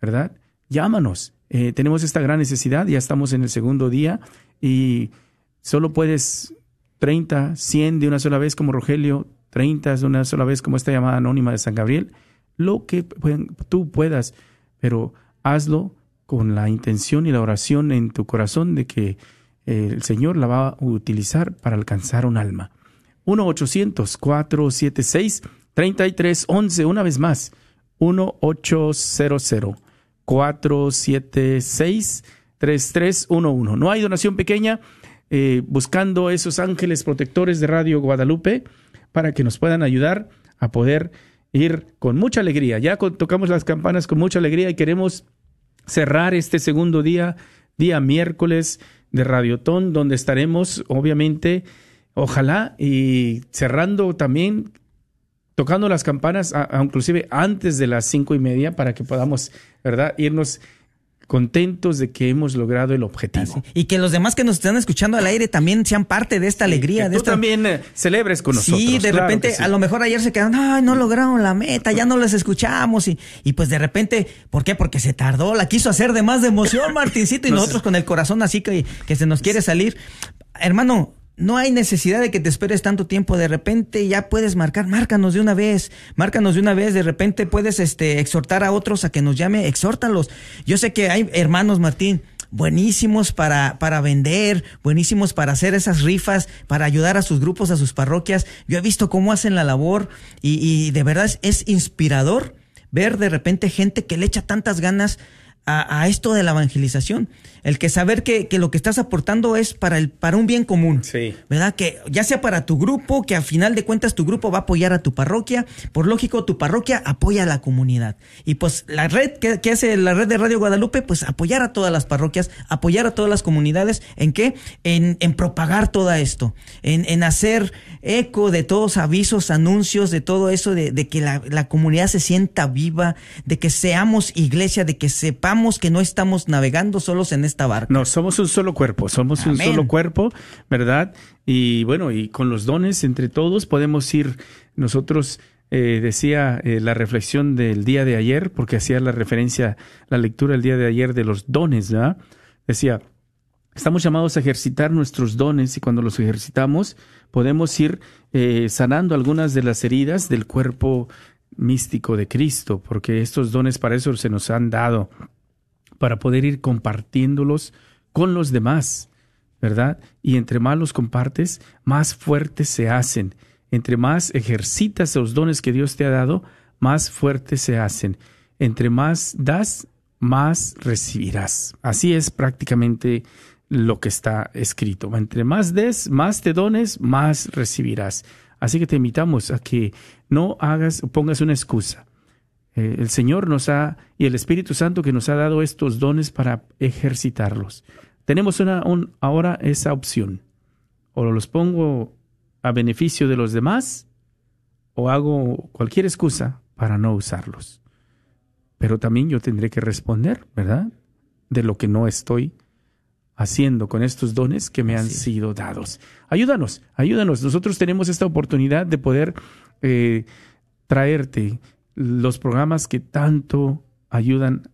¿verdad? Llámanos. Eh, tenemos esta gran necesidad, ya estamos en el segundo día y solo puedes 30, 100 de una sola vez como Rogelio, 30 de una sola vez como esta llamada anónima de San Gabriel, lo que tú puedas, pero hazlo con la intención y la oración en tu corazón de que eh, el Señor la va a utilizar para alcanzar un alma. 1-800-476-3311, una vez más, 1-800-476-3311. No hay donación pequeña, eh, buscando esos ángeles protectores de Radio Guadalupe para que nos puedan ayudar a poder ir con mucha alegría. Ya tocamos las campanas con mucha alegría y queremos cerrar este segundo día, día miércoles de Radiotón, donde estaremos, obviamente, ojalá, y cerrando también, tocando las campanas, a- a- inclusive antes de las cinco y media, para que podamos, ¿verdad?, irnos contentos de que hemos logrado el objetivo. Así. Y que los demás que nos están escuchando al aire también sean parte de esta alegría. Que de tú esta... también eh, celebres con nosotros. Sí, de claro repente, sí. a lo mejor ayer se quedaron, ay, no lograron la meta, ya no les escuchamos. Y, y pues de repente, ¿por qué? Porque se tardó, la quiso hacer de más de emoción, Martincito, y No sé. nosotros con el corazón así que, que se nos quiere salir. Hermano, no hay necesidad de que te esperes tanto tiempo. De repente ya puedes marcar, márcanos de una vez, márcanos de una vez. De repente puedes este, exhortar a otros a que nos llame, exhórtalos. Yo sé que hay hermanos, Martín, buenísimos para, para vender, buenísimos para hacer esas rifas, para ayudar a sus grupos, a sus parroquias. Yo he visto cómo hacen la labor y, y de verdad es, es inspirador ver de repente gente que le echa tantas ganas a, a esto de la evangelización. El que saber que, que lo que estás aportando es para, el, para un bien común. Sí. ¿Verdad? Que ya sea para tu grupo, que a final de cuentas tu grupo va a apoyar a tu parroquia. Por lógico, tu parroquia apoya a la comunidad. Y pues la red que, que hace la red de Radio Guadalupe, pues apoyar a todas las parroquias, apoyar a todas las comunidades. ¿En qué? En, en propagar todo esto. En, en hacer eco de todos avisos, anuncios, de todo eso, de, de que la, la comunidad se sienta viva, de que seamos iglesia, de que sepamos que no estamos navegando solos en esta barca. No, somos un solo cuerpo, somos un solo cuerpo, ¿verdad? Y bueno, y con los dones entre todos podemos ir, nosotros eh, decía eh, la reflexión del día de ayer, porque hacía la referencia, la lectura el día de ayer de los dones, ¿verdad? Decía, estamos llamados a ejercitar nuestros dones y cuando los ejercitamos podemos ir eh, sanando algunas de las heridas del cuerpo místico de Cristo, porque estos dones para eso se nos han dado para poder ir compartiéndolos con los demás, ¿verdad? Y entre más los compartes, más fuertes se hacen. Entre más ejercitas los dones que Dios te ha dado, más fuertes se hacen. Entre más das, más recibirás. Así es prácticamente lo que está escrito. Entre más des, más te dones, más recibirás. Así que te invitamos a que no hagas pongas una excusa. Eh, el Señor nos ha, y el Espíritu Santo que nos ha dado estos dones para ejercitarlos. Tenemos una, un- ahora esa opción. O los pongo a beneficio de los demás, o hago cualquier excusa para no usarlos. Pero también yo tendré que responder, ¿verdad? De lo que no estoy haciendo con estos dones que me han sido dados. Ayúdanos, ayúdanos. Nosotros tenemos esta oportunidad de poder eh, traerte los programas que tanto ayudan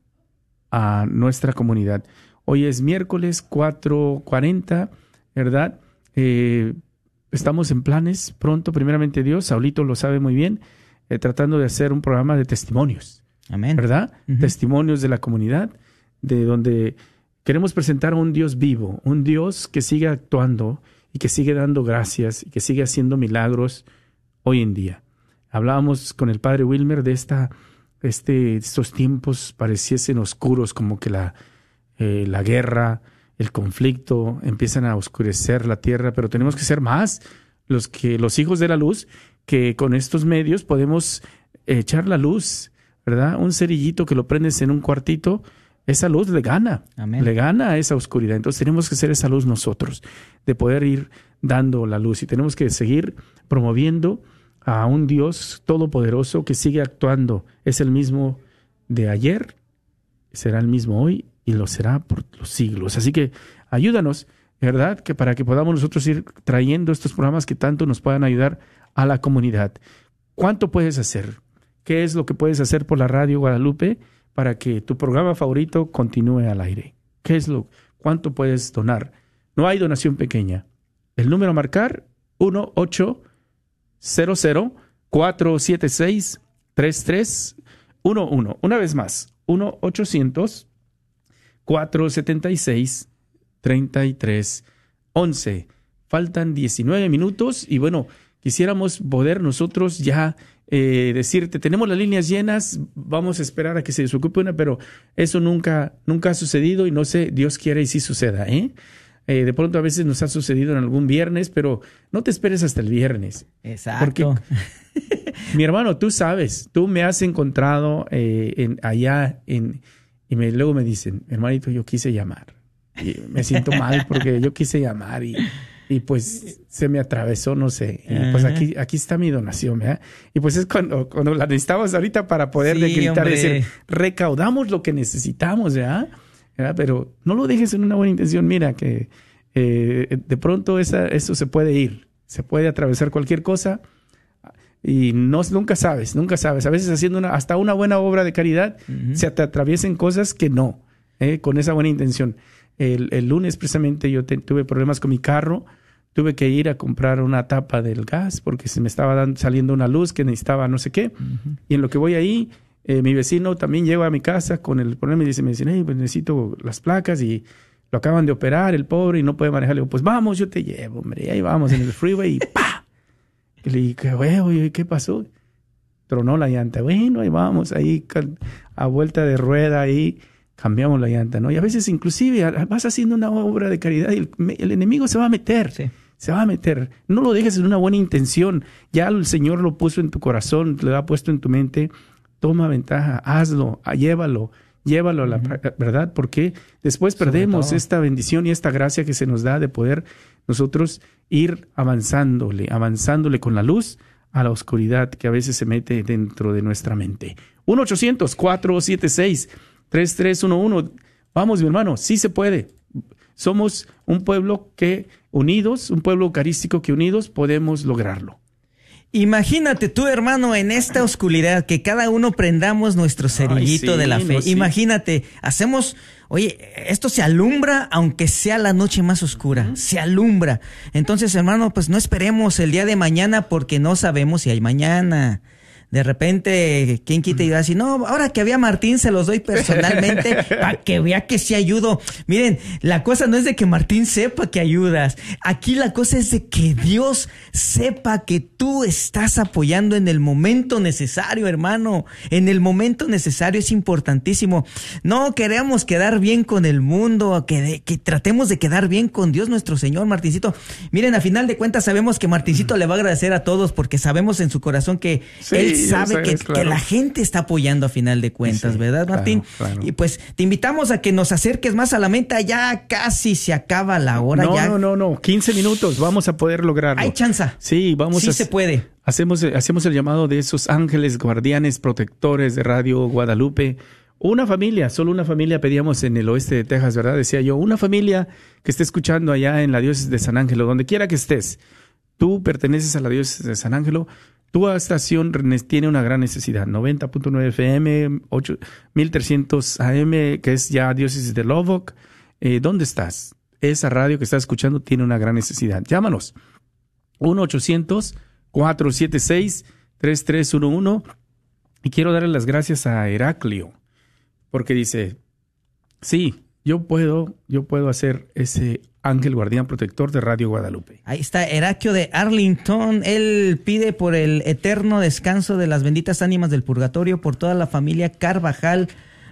a nuestra comunidad. Hoy es miércoles 4.40, ¿verdad? Eh, estamos en planes pronto, primeramente Dios, Saulito lo sabe muy bien, eh, tratando de hacer un programa de testimonios. Amén. ¿verdad? Testimonios de la comunidad, de donde queremos presentar a un Dios vivo, un Dios que sigue actuando y que sigue dando gracias y que sigue haciendo milagros hoy en día. Hablábamos con el padre Wilmer de esta, este, estos tiempos pareciesen oscuros, como que la, eh, la guerra, el conflicto empiezan a oscurecer la tierra, pero tenemos que ser más los que los hijos de la luz que con estos medios podemos echar la luz, ¿verdad? Un cerillito que lo prendes en un cuartito, esa luz le gana, Amén. le gana a esa oscuridad. Entonces tenemos que ser esa luz nosotros, de poder ir dando la luz y tenemos que seguir promoviendo a un Dios todopoderoso que sigue actuando. Es el mismo de ayer, será el mismo hoy y lo será por los siglos. Así que ayúdanos, ¿verdad? Que para que podamos nosotros ir trayendo estos programas que tanto nos puedan ayudar a la comunidad. ¿Cuánto puedes hacer? ¿Qué es lo que puedes hacer por la radio Guadalupe para que tu programa favorito continúe al aire? ¿Qué es lo? ¿Cuánto puedes donar? No hay donación pequeña. El número a marcar 1800 476 3311. Una vez más, 1 800 476 3311. Faltan 19 minutos y bueno, quisiéramos poder nosotros ya eh, decirte, tenemos las líneas llenas, vamos a esperar a que se desocupe una, pero eso nunca, nunca ha sucedido y no sé, Dios quiere y sí suceda, ¿eh? Eh, de pronto a veces nos ha sucedido en algún viernes, pero no te esperes hasta el viernes. Exacto. Mi hermano, tú sabes, tú me has encontrado eh, en, allá en, y me, luego me dicen, hermanito, yo quise llamar. Y me siento mal porque yo quise llamar y, y pues se me atravesó, no sé. Y pues aquí, aquí está mi donación, ¿verdad? Y pues es cuando, cuando la necesitamos ahorita para poder Sí, gritar, decir, recaudamos lo que necesitamos, ¿verdad? ¿Verdad? Pero no lo dejes en una buena intención. Mira que eh, de pronto esa, eso se puede ir, se puede atravesar cualquier cosa y no, nunca sabes, nunca sabes. A veces haciendo una, hasta una buena obra de caridad se te atraviesen cosas que no, ¿eh? con esa buena intención. El, el lunes precisamente yo te- tuve problemas con mi carro, tuve que ir a comprar una tapa del gas porque se me estaba dando, saliendo una luz que necesitaba no sé qué. Y en lo que voy ahí, eh, mi vecino también llega a mi casa con el problema y dice, me dicen, hey, pues necesito las placas y lo acaban de operar, el pobre, y no puede manejar. Le digo, pues vamos, yo te llevo, hombre. Y ahí vamos en el freeway y ¡pa! Y le dije, güey, ¿qué pasó? Tronó la llanta. Bueno, ahí vamos, ahí a vuelta de rueda, ahí cambiamos la llanta, ¿no? Y a veces inclusive vas haciendo una obra de caridad y el, enemigo se va a meter. Sí. Se va a meter. No lo dejes en una buena intención. Ya el Señor lo puso en tu corazón, lo ha puesto en tu mente. Toma ventaja, hazlo, ah, llévalo, llévalo a la verdad, porque después Sobre perdemos todo. esta bendición y esta gracia que se nos da de poder nosotros ir avanzándole, avanzándole con la luz a la oscuridad que a veces se mete dentro de nuestra mente. 1-800-476-3311. Vamos, mi hermano, sí se puede. Somos un pueblo que unidos, un pueblo eucarístico que unidos podemos lograrlo. Imagínate tú, hermano, en esta oscuridad, que cada uno prendamos nuestro cerillito sí, de la fe. sí. Imagínate, hacemos, oye, esto se alumbra aunque sea la noche más oscura, se alumbra. Entonces, hermano, pues no esperemos el día de mañana porque no sabemos si hay mañana. De repente, ¿quién quita y va así? No, ahora que había Martín se los doy personalmente para que vea que sí ayudo. Miren, la cosa no es de que Martín sepa que ayudas. Aquí la cosa es de que Dios sepa que tú estás apoyando en el momento necesario, hermano. En el momento necesario es importantísimo. No queremos quedar bien con el mundo, que, de- que tratemos de quedar bien con Dios nuestro Señor, Martincito. Miren, a final de cuentas sabemos que Martincito le va a agradecer a todos porque sabemos en su corazón que Sí, él sabe que, claro. que la gente está apoyando a final de cuentas, Sí, ¿verdad, Martín? claro. Y pues te invitamos a que nos acerques más a la meta. Ya casi se acaba la hora. no, ya no, no, no. 15 minutos. Vamos a poder lograrlo. hay chanza. Sí, vamos sí a se puede. Hacemos, hacemos el llamado de esos ángeles guardianes protectores de Radio Guadalupe. Una familia, solo una familia pedíamos en el oeste de Texas, ¿verdad? Decía yo, una familia que esté escuchando allá en la diócesis de San Ángelo, donde quiera que estés. Tú perteneces a la diócesis de San Ángelo. Tu estación ne- tiene una gran necesidad. 90.9 FM, 8, 1300 AM, que es ya diócesis de Lubbock. Eh, ¿Dónde estás? Esa radio que estás escuchando tiene una gran necesidad. Llámanos. 1-800-476-3311. Y quiero darle las gracias a Heraclio, porque dice, sí, yo puedo, yo puedo hacer ese ángel guardián protector de Radio Guadalupe. Ahí está Heraclio de Arlington. Él pide por el eterno descanso de las benditas ánimas del purgatorio por toda la familia Carvajal.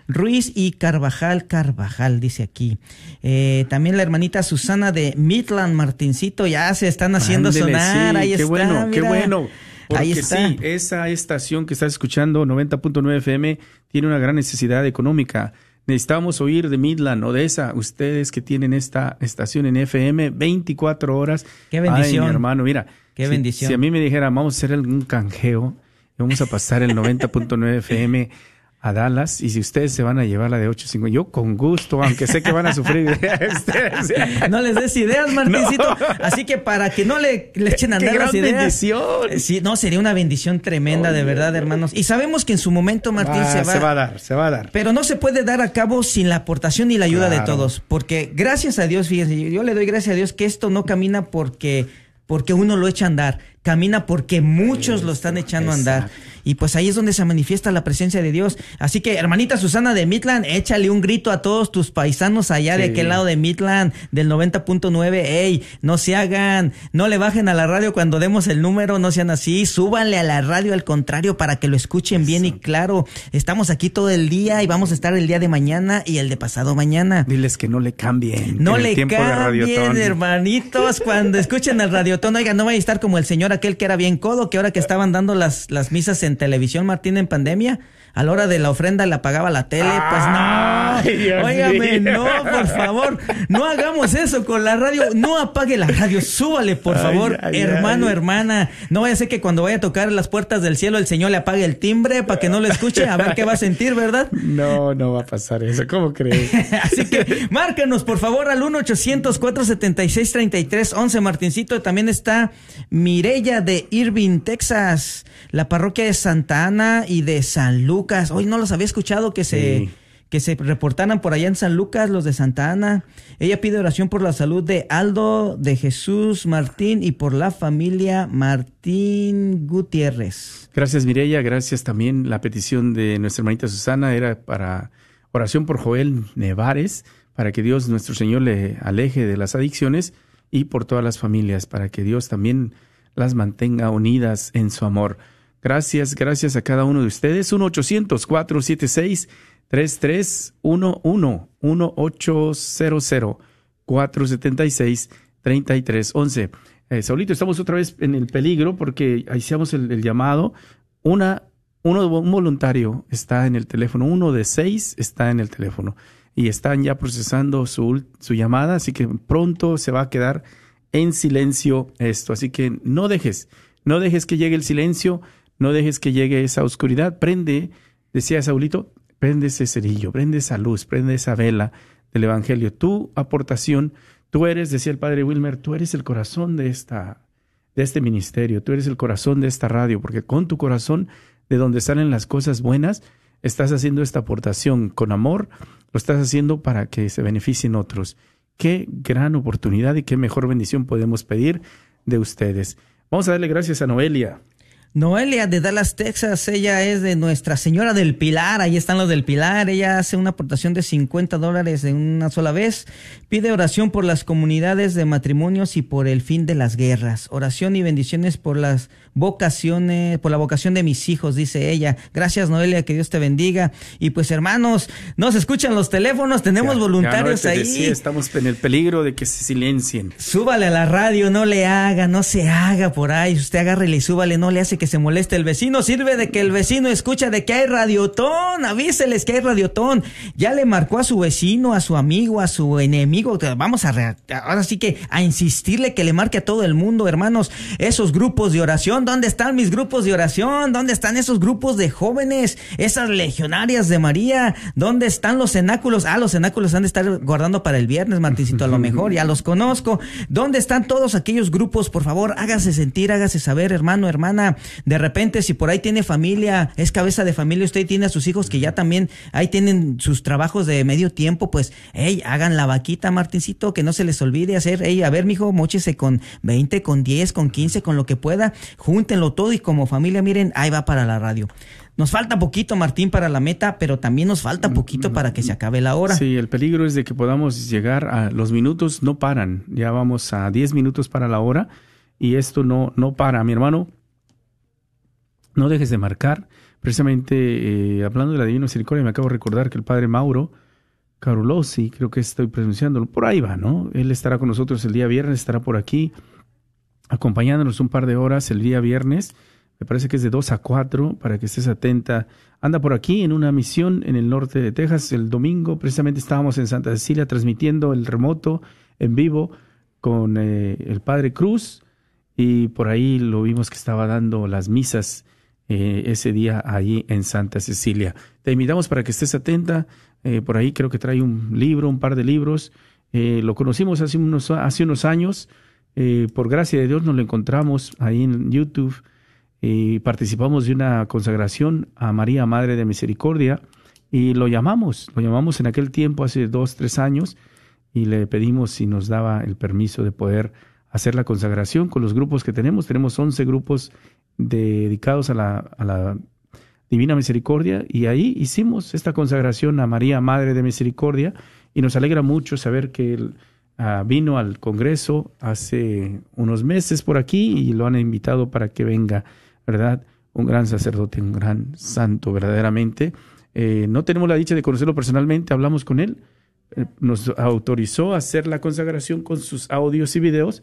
Ruiz y Carvajal Carvajal, dice aquí. Eh, también la hermanita Susana de Midland Martincito, ya se están haciendo Ándele, sonar. sí, ahí qué está. bueno, qué bueno. Porque Ahí está. sí, esa estación que estás escuchando, 90.9 FM, tiene una gran necesidad económica. Necesitamos oír de Midland, Odessa, ustedes que tienen esta estación en FM 24 horas. Qué bendición. Ay, mi hermano, mira. Qué si- bendición. Si a mí me dijera, vamos a hacer algún canjeo, vamos a pasar el 90.9 FM a Dallas, y si ustedes se van a llevar la de 8.5, yo con gusto, aunque sé que van a sufrir. No les des ideas, Martincito. Así que para que no le, le echen a ¡Qué andar las ideas. bendición! Eh, Sí, no, sería una bendición tremenda, de verdad, hermanos. Y sabemos que en su momento, Martín, Ah, se va, a dar, se va a dar. Pero no se puede dar a cabo sin la aportación y la ayuda de todos. Porque gracias a Dios, fíjense, yo- yo le doy gracias a Dios que esto no camina porque, porque uno lo echa a andar. Camina porque muchos lo están echando a andar. Y pues ahí es donde se manifiesta la presencia de Dios. Así que, hermanita Susana de Midland, échale un grito a todos tus paisanos allá de aquel lado de Midland, del 90.9. Ey, no se hagan, no le bajen a la radio cuando demos el número, no sean así. Súbanle a la radio al contrario para que lo escuchen bien y claro. Estamos aquí todo el día y vamos a estar el día de mañana y el de pasado mañana. Diles que no le cambien. No le cambien, hermanitos, cuando escuchen el radiotón. Oigan, no vaya a estar como el señor aquel que era bien codo, que ahora que estaban dando las, las misas en televisión, Martín, en pandemia, a la hora de la ofrenda le apagaba la tele, pues Ay, Dios no. Óigame, mío. no, por favor, no hagamos eso con la radio. No apague la radio, súbale, por favor, ay, hermano, ay. hermana. No vaya a ser que cuando vaya a tocar las puertas del cielo el Señor le apague el timbre para que no lo escuche, a ver qué va a sentir, ¿verdad? No, no va a pasar eso. ¿Cómo crees? Así que márcanos por favor al 1-800-476-3311. Martincito, también está Mirella de Irving, Texas, la parroquia de Santa Ana y de San Lucas. Hoy no los había escuchado que se... Que se reportaran por allá en San Lucas, los de Santa Ana. Ella pide oración por la salud de Aldo, de Jesús Martín y por la familia Martín Gutiérrez. Gracias, Mireya. Gracias también. La petición de nuestra hermanita Susana era para oración por Joel Nevares, para que Dios, nuestro Señor, le aleje de las adicciones y por todas las familias, para que Dios también las mantenga unidas en su amor. Gracias, gracias a cada uno de ustedes. 1-800-476-3311. 1-800-476-3311. Eh, Saulito, estamos otra vez en el peligro porque hicimos el, el llamado. Una, uno, un voluntario está en el teléfono, uno de seis está en el teléfono y están ya procesando su, su llamada, así que pronto se va a quedar en silencio esto. Así que no dejes, no dejes que llegue el silencio, no dejes que llegue esa oscuridad. Prende, decía Saulito, prende ese cerillo, prende esa luz, prende esa vela del Evangelio. Tu aportación, tú eres, decía el padre Wilmer, tú eres el corazón de esta, de este ministerio, tú eres el corazón de esta radio, porque con tu corazón, de donde salen las cosas buenas, estás haciendo esta aportación con amor, lo estás haciendo para que se beneficien otros. Qué gran oportunidad y qué mejor bendición podemos pedir de ustedes. Vamos a darle gracias a Noelia. Noelia de Dallas, Texas, ella es de Nuestra Señora del Pilar, ahí están los del Pilar, ella hace una aportación de 50 dólares en una sola vez, pide oración por las comunidades de matrimonios y por el fin de las guerras, oración y bendiciones por las vocaciones, por la vocación de mis hijos, dice ella. Gracias Noelia, que Dios te bendiga. Y pues hermanos, nos escuchan los teléfonos, tenemos Ya- voluntarios ya no te ahí. decía, estamos en el peligro de que se silencien. Súbale a la radio, no le haga, no se haga por ahí. Usted agárrele y súbale, no le hace que se moleste el vecino. Sirve de que el vecino escucha de que hay radiotón. Avíseles que hay radiotón. Ya le marcó a su vecino, a su amigo, a su enemigo. Vamos a, re- ahora sí que a insistirle que le marque a todo el mundo, hermanos. Esos grupos de oración, ¿dónde están mis grupos de oración? ¿Dónde están esos grupos de jóvenes? Esas legionarias de María. ¿Dónde están los cenáculos? Ah, los cenáculos han de estar guardando para el viernes, Martincito, a lo mejor. Ya los conozco. ¿Dónde están todos aquellos grupos? Por favor, hágase sentir, hágase saber, hermano, hermana. De repente, si por ahí tiene familia, es cabeza de familia, usted tiene a sus hijos que ya también ahí tienen sus trabajos de medio tiempo, pues, hey, hagan la vaquita, Martincito, que no se les olvide hacer, hey, a ver, mijo, mochese con 20, con 10, con 15, con lo que pueda, júntenlo todo y como familia, miren, ahí va para la radio. Nos falta poquito, Martín, para la meta, pero también nos falta poquito para que se acabe la hora. Sí, el peligro es de que podamos llegar a los minutos, no paran. Ya vamos a 10 minutos para la hora y esto no, no para. Mi hermano, no dejes de marcar. Precisamente eh, hablando de la Divina Misericordia, me acabo de recordar que el padre Mauro Carulosi, creo que estoy pronunciándolo, por ahí va, ¿no? Él estará con nosotros el día viernes, estará por aquí acompañándonos un par de horas el día viernes. Me parece que es de 2 a 4 para que estés atenta. Anda por aquí en una misión en el norte de Texas. El domingo precisamente estábamos en Santa Cecilia transmitiendo el remoto en vivo con eh, el Padre Cruz y por ahí lo vimos que estaba dando las misas eh, ese día allí en Santa Cecilia. Te invitamos para que estés atenta. Eh, por ahí creo que trae un libro, un par de libros. Eh, lo conocimos hace unos, hace unos años. Por gracia de Dios nos lo encontramos ahí en YouTube y participamos de una consagración a María, Madre de Misericordia, y lo llamamos, lo llamamos en aquel tiempo, hace dos, tres años, y le pedimos si nos daba el permiso de poder hacer la consagración con los grupos que tenemos. Tenemos 11 grupos dedicados a la, Divina Misericordia, y ahí hicimos esta consagración a María, Madre de Misericordia, y nos alegra mucho saber que él ah, vino al Congreso hace unos meses por aquí y lo han invitado para que venga. ¿verdad? Un gran sacerdote, un gran santo, verdaderamente. Eh, no tenemos la dicha de conocerlo personalmente, hablamos con él, eh, nos autorizó a hacer la consagración con sus audios y videos,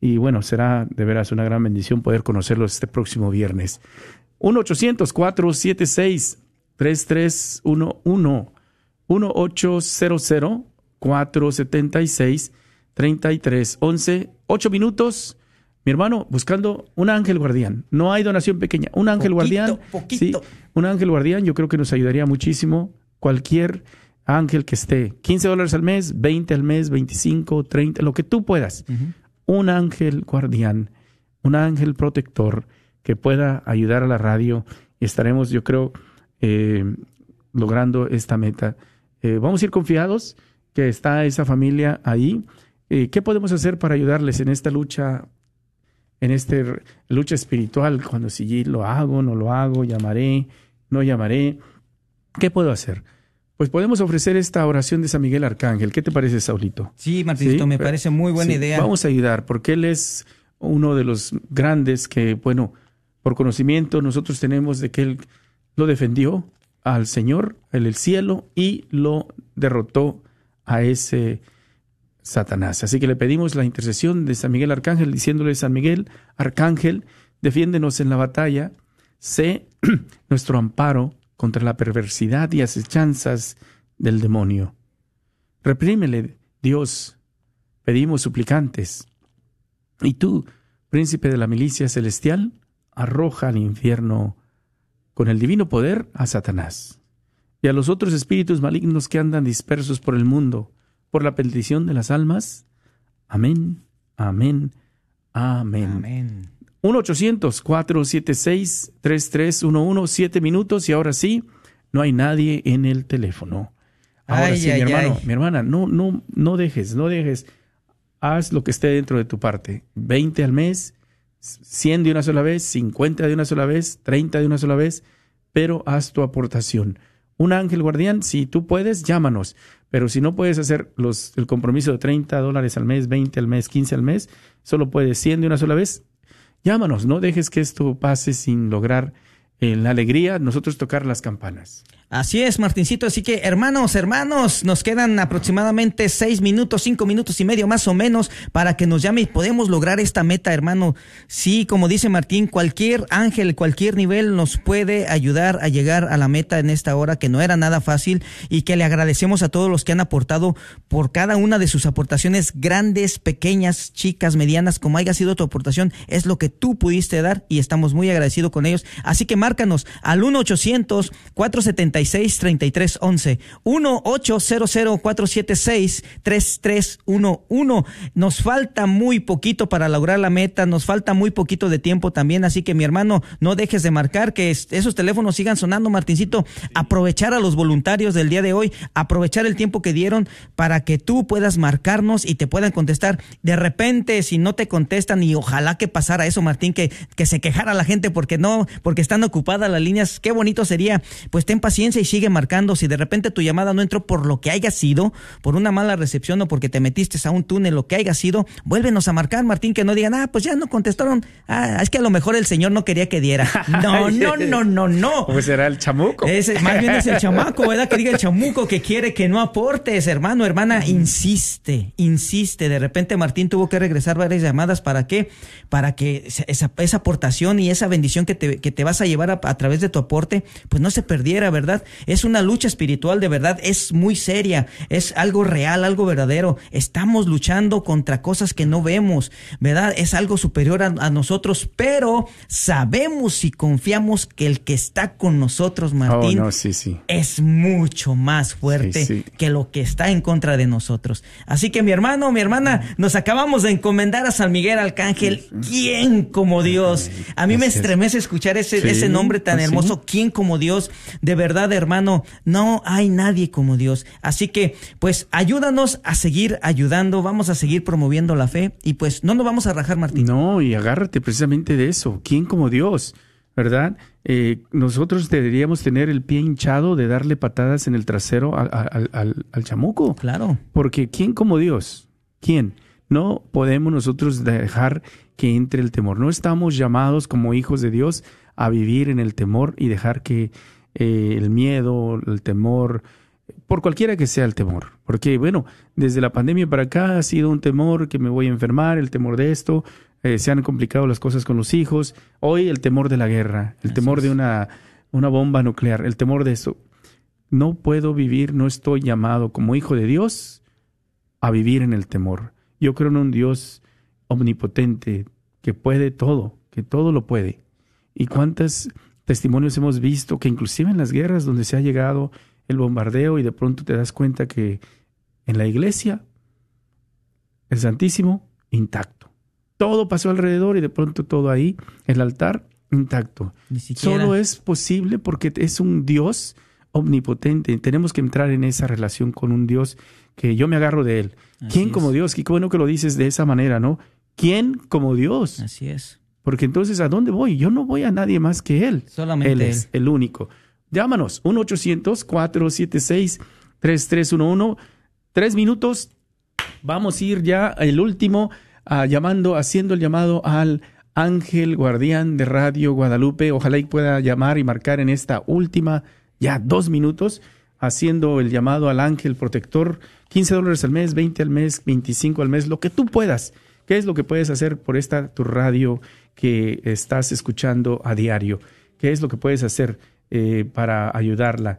y bueno, será de veras una gran bendición poder conocerlo este próximo viernes. 1-800-476-3311. 1-800-476-3311. Ocho minutos. Mi hermano, buscando un ángel guardián. No hay donación pequeña. Un ángel Poquito, guardián. poquito. Sí, un ángel guardián yo creo que nos ayudaría muchísimo. Cualquier ángel que esté. 15 dólares al mes, 20 al mes, 25, 30, lo que tú puedas. Un ángel guardián, un ángel protector que pueda ayudar a la radio y estaremos, yo creo, eh, logrando esta meta. Eh, vamos a ir confiados que está esa familia ahí. Eh, ¿Qué podemos hacer para ayudarles en esta lucha, en esta lucha espiritual? Cuando si lo hago, no lo hago, llamaré, no llamaré. ¿Qué puedo hacer? Pues podemos ofrecer esta oración de San Miguel Arcángel. ¿Qué te parece, Saulito? Sí, Martincito, Sí, me parece muy buena Sí, idea. Vamos a ayudar, porque él es uno de los grandes que, bueno, por conocimiento nosotros tenemos de que él lo defendió al Señor, en el cielo, y lo derrotó a ese Satanás. Así que le pedimos la intercesión de San Miguel Arcángel, diciéndole, San Miguel Arcángel, defiéndenos en la batalla, sé nuestro amparo contra la perversidad y acechanzas del demonio. Reprímele, Dios, pedimos suplicantes. Y tú, príncipe de la milicia celestial, arroja al infierno con el divino poder a Satanás y a los otros espíritus malignos que andan dispersos por el mundo, por la bendición de las almas. Amén, amén, amén. Amén. 1-800-476-3311, siete minutos y ahora sí, no hay nadie en el teléfono. Ahora Ay, sí, ay, mi hermano, ay. mi hermana, no, no, no dejes, no dejes. Haz lo que esté dentro de tu parte. 20 al mes, 100 de una sola vez, 50 de una sola vez, 30 de una sola vez, pero haz tu aportación. Un ángel guardián, si tú puedes, llámanos. Pero si no puedes hacer los, el compromiso de 30 dólares al mes, 20 al mes, 15 al mes, solo puedes 100 de una sola vez, llámanos. No dejes que esto pase sin lograr eh, la alegría, nosotros tocar las campanas. Así es, Martincito. Así que, hermanos, hermanos, nos quedan aproximadamente seis minutos, cinco minutos y medio más o menos para que nos llame y podemos lograr esta meta, hermano. Sí, como dice Martín, cualquier ángel, cualquier nivel nos puede ayudar a llegar a la meta en esta hora, que no era nada fácil y que le agradecemos a todos los que han aportado por cada una de sus aportaciones, grandes, pequeñas, chicas, medianas, como haya sido tu aportación, es lo que tú pudiste dar y estamos muy agradecidos con ellos. Así que márcanos al 1 800 476 3311 1 800 476 3311 Nos falta muy poquito para lograr la meta, nos falta muy poquito de tiempo también, así que mi hermano, no dejes de marcar que es- esos teléfonos sigan sonando, Martincito, aprovechar a los voluntarios del día de hoy, aprovechar el tiempo que dieron para que tú puedas marcarnos y te puedan contestar. De repente, si no te contestan, y ojalá que pasara eso, Martín, que, que se quejara la gente porque no, porque están ocupadas las líneas, qué bonito sería. Pues ten paciencia y sigue marcando. Si de repente tu llamada no entró por lo que haya sido, por una mala recepción o porque te metiste a un túnel, lo que haya sido, vuélvenos a marcar, Martín, que no digan, ah, pues ya no contestaron. Ah, es que a lo mejor el señor no quería que diera. No, no, no, no, no. ¿Cómo será el chamuco? Más bien es el chamaco, ¿verdad? Que diga el chamuco que quiere que no aportes, hermano, hermana, insiste, insiste. De repente Martín tuvo que regresar varias llamadas. ¿Para qué? Para que esa, esa aportación y esa bendición que te, que te vas a llevar a, a través de tu aporte, pues no se perdiera, ¿verdad? Es una lucha espiritual, de verdad, es muy seria, es algo real, algo verdadero. Estamos luchando contra cosas que no vemos, ¿verdad? Es algo superior a, a nosotros, pero sabemos y confiamos que el que está con nosotros, Martín, Oh, no, sí, sí. es mucho más fuerte Sí, que lo que está en contra de nosotros. Así que mi hermano, mi hermana, nos acabamos de encomendar a San Miguel Arcángel. ¿Quién como Dios? A mí me estremece escuchar ese, ese nombre tan así. hermoso. ¿Quién como Dios? De verdad, hermano, no hay nadie como Dios. Así que, pues, ayúdanos a seguir ayudando. Vamos a seguir promoviendo la fe y pues no nos vamos a rajar, Martín. No, y agárrate precisamente de eso. ¿Quién como Dios? ¿Verdad? Eh, nosotros deberíamos tener el pie hinchado de darle patadas en el trasero al, al- al- al chamuco. Claro. Porque ¿quién como Dios? ¿Quién? No podemos nosotros dejar que entre el temor. No estamos llamados como hijos de Dios a vivir en el temor y dejar que eh, el miedo, el temor, por cualquiera que sea el temor. Porque, bueno, desde la pandemia para acá ha sido un temor que me voy a enfermar, el temor de esto, eh, se han complicado las cosas con los hijos. Hoy el temor de la guerra, el temor de una, una bomba nuclear, el temor de eso. No puedo vivir, no estoy llamado como hijo de Dios a vivir en el temor. Yo creo en un Dios omnipotente que puede todo, que todo lo puede. ¿Y cuántos testimonios hemos visto que inclusive en las guerras donde se ha llegado el bombardeo y de pronto te das cuenta que en la iglesia el Santísimo intacto. Todo pasó alrededor y de pronto todo ahí, el altar intacto. Ni siquiera. Solo es posible porque es un Dios omnipotente. Tenemos que entrar en esa relación con un Dios que yo me agarro de él. Así ¿Quién es. como Dios? Qué bueno que lo dices de esa manera, ¿no? ¿Quién como Dios? Así es. Porque entonces, ¿a dónde voy? Yo no voy a nadie más que Él. Solamente Él es el único. Llámanos, 1-800-476-3311. Tres minutos. Vamos a ir ya el último, ah, llamando, haciendo el llamado al ángel guardián de Radio Guadalupe. Ojalá y pueda llamar y marcar en esta última, ya dos minutos, haciendo el llamado al ángel protector. 15 dólares al mes, 20 al mes, 25 al mes, lo que tú puedas. ¿Qué es lo que puedes hacer por esta tu radio que estás escuchando a diario? ¿Qué es lo que puedes hacer eh, para ayudarla?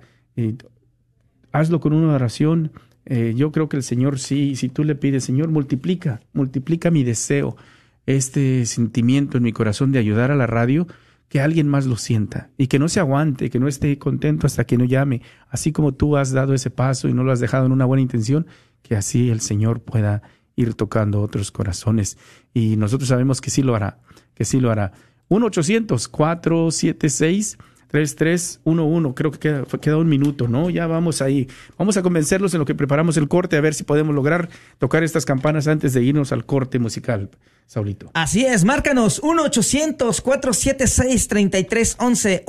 Hazlo con una oración. Eh, yo creo que el Señor sí, si tú le pides, Señor, multiplica, multiplica mi deseo, este sentimiento en mi corazón de ayudar a la radio, que alguien más lo sienta y que no se aguante, que no esté contento hasta que no llame, así como tú has dado ese paso y no lo has dejado en una buena intención, que así el Señor pueda ir tocando otros corazones. Y nosotros sabemos que sí lo hará, que sí lo hará. 1-800-476-3311. Creo que queda, un minuto, ¿no? Ya vamos ahí. Vamos a convencerlos en lo que preparamos el corte, a ver si podemos lograr tocar estas campanas antes de irnos al corte musical, Saulito. Así es, márcanos 1-800-476-3311,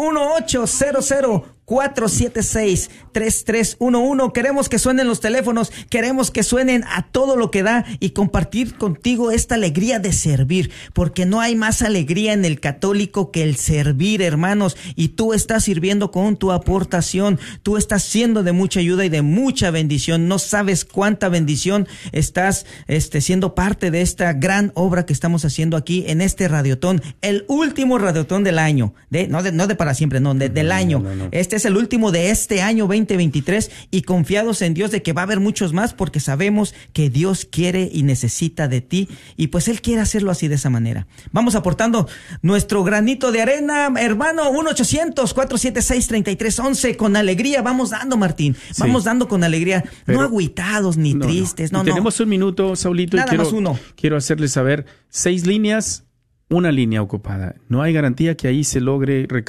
1-800-476-3311. Queremos que suenen los teléfonos, queremos que suenen a todo lo que da y compartir contigo esta alegría de servir, porque no hay más alegría en el católico que el servir, hermanos, y tú estás sirviendo con tu aportación, tú estás siendo de mucha ayuda y de mucha bendición, no sabes cuánta bendición estás este, siendo parte de esta gran obra que estamos haciendo aquí en este radiotón, el último radiotón del año, de, no, de, no de para siempre, no, de- del año. no, no. Este es el último de este año 2023 y confiados en Dios de que va a haber muchos más porque sabemos que Dios quiere y necesita de ti y pues Él quiere hacerlo así de esa manera. Vamos aportando nuestro granito de arena, hermano, 1-800-476-3311 con alegría. Vamos dando, Martín. Vamos dando con alegría. Pero- no agüitados ni No, tristes. No, no. Tenemos un minuto, Saulito, Nada y quiero, más uno. quiero hacerles saber seis líneas, una línea ocupada. No hay garantía que ahí se logre recaudar.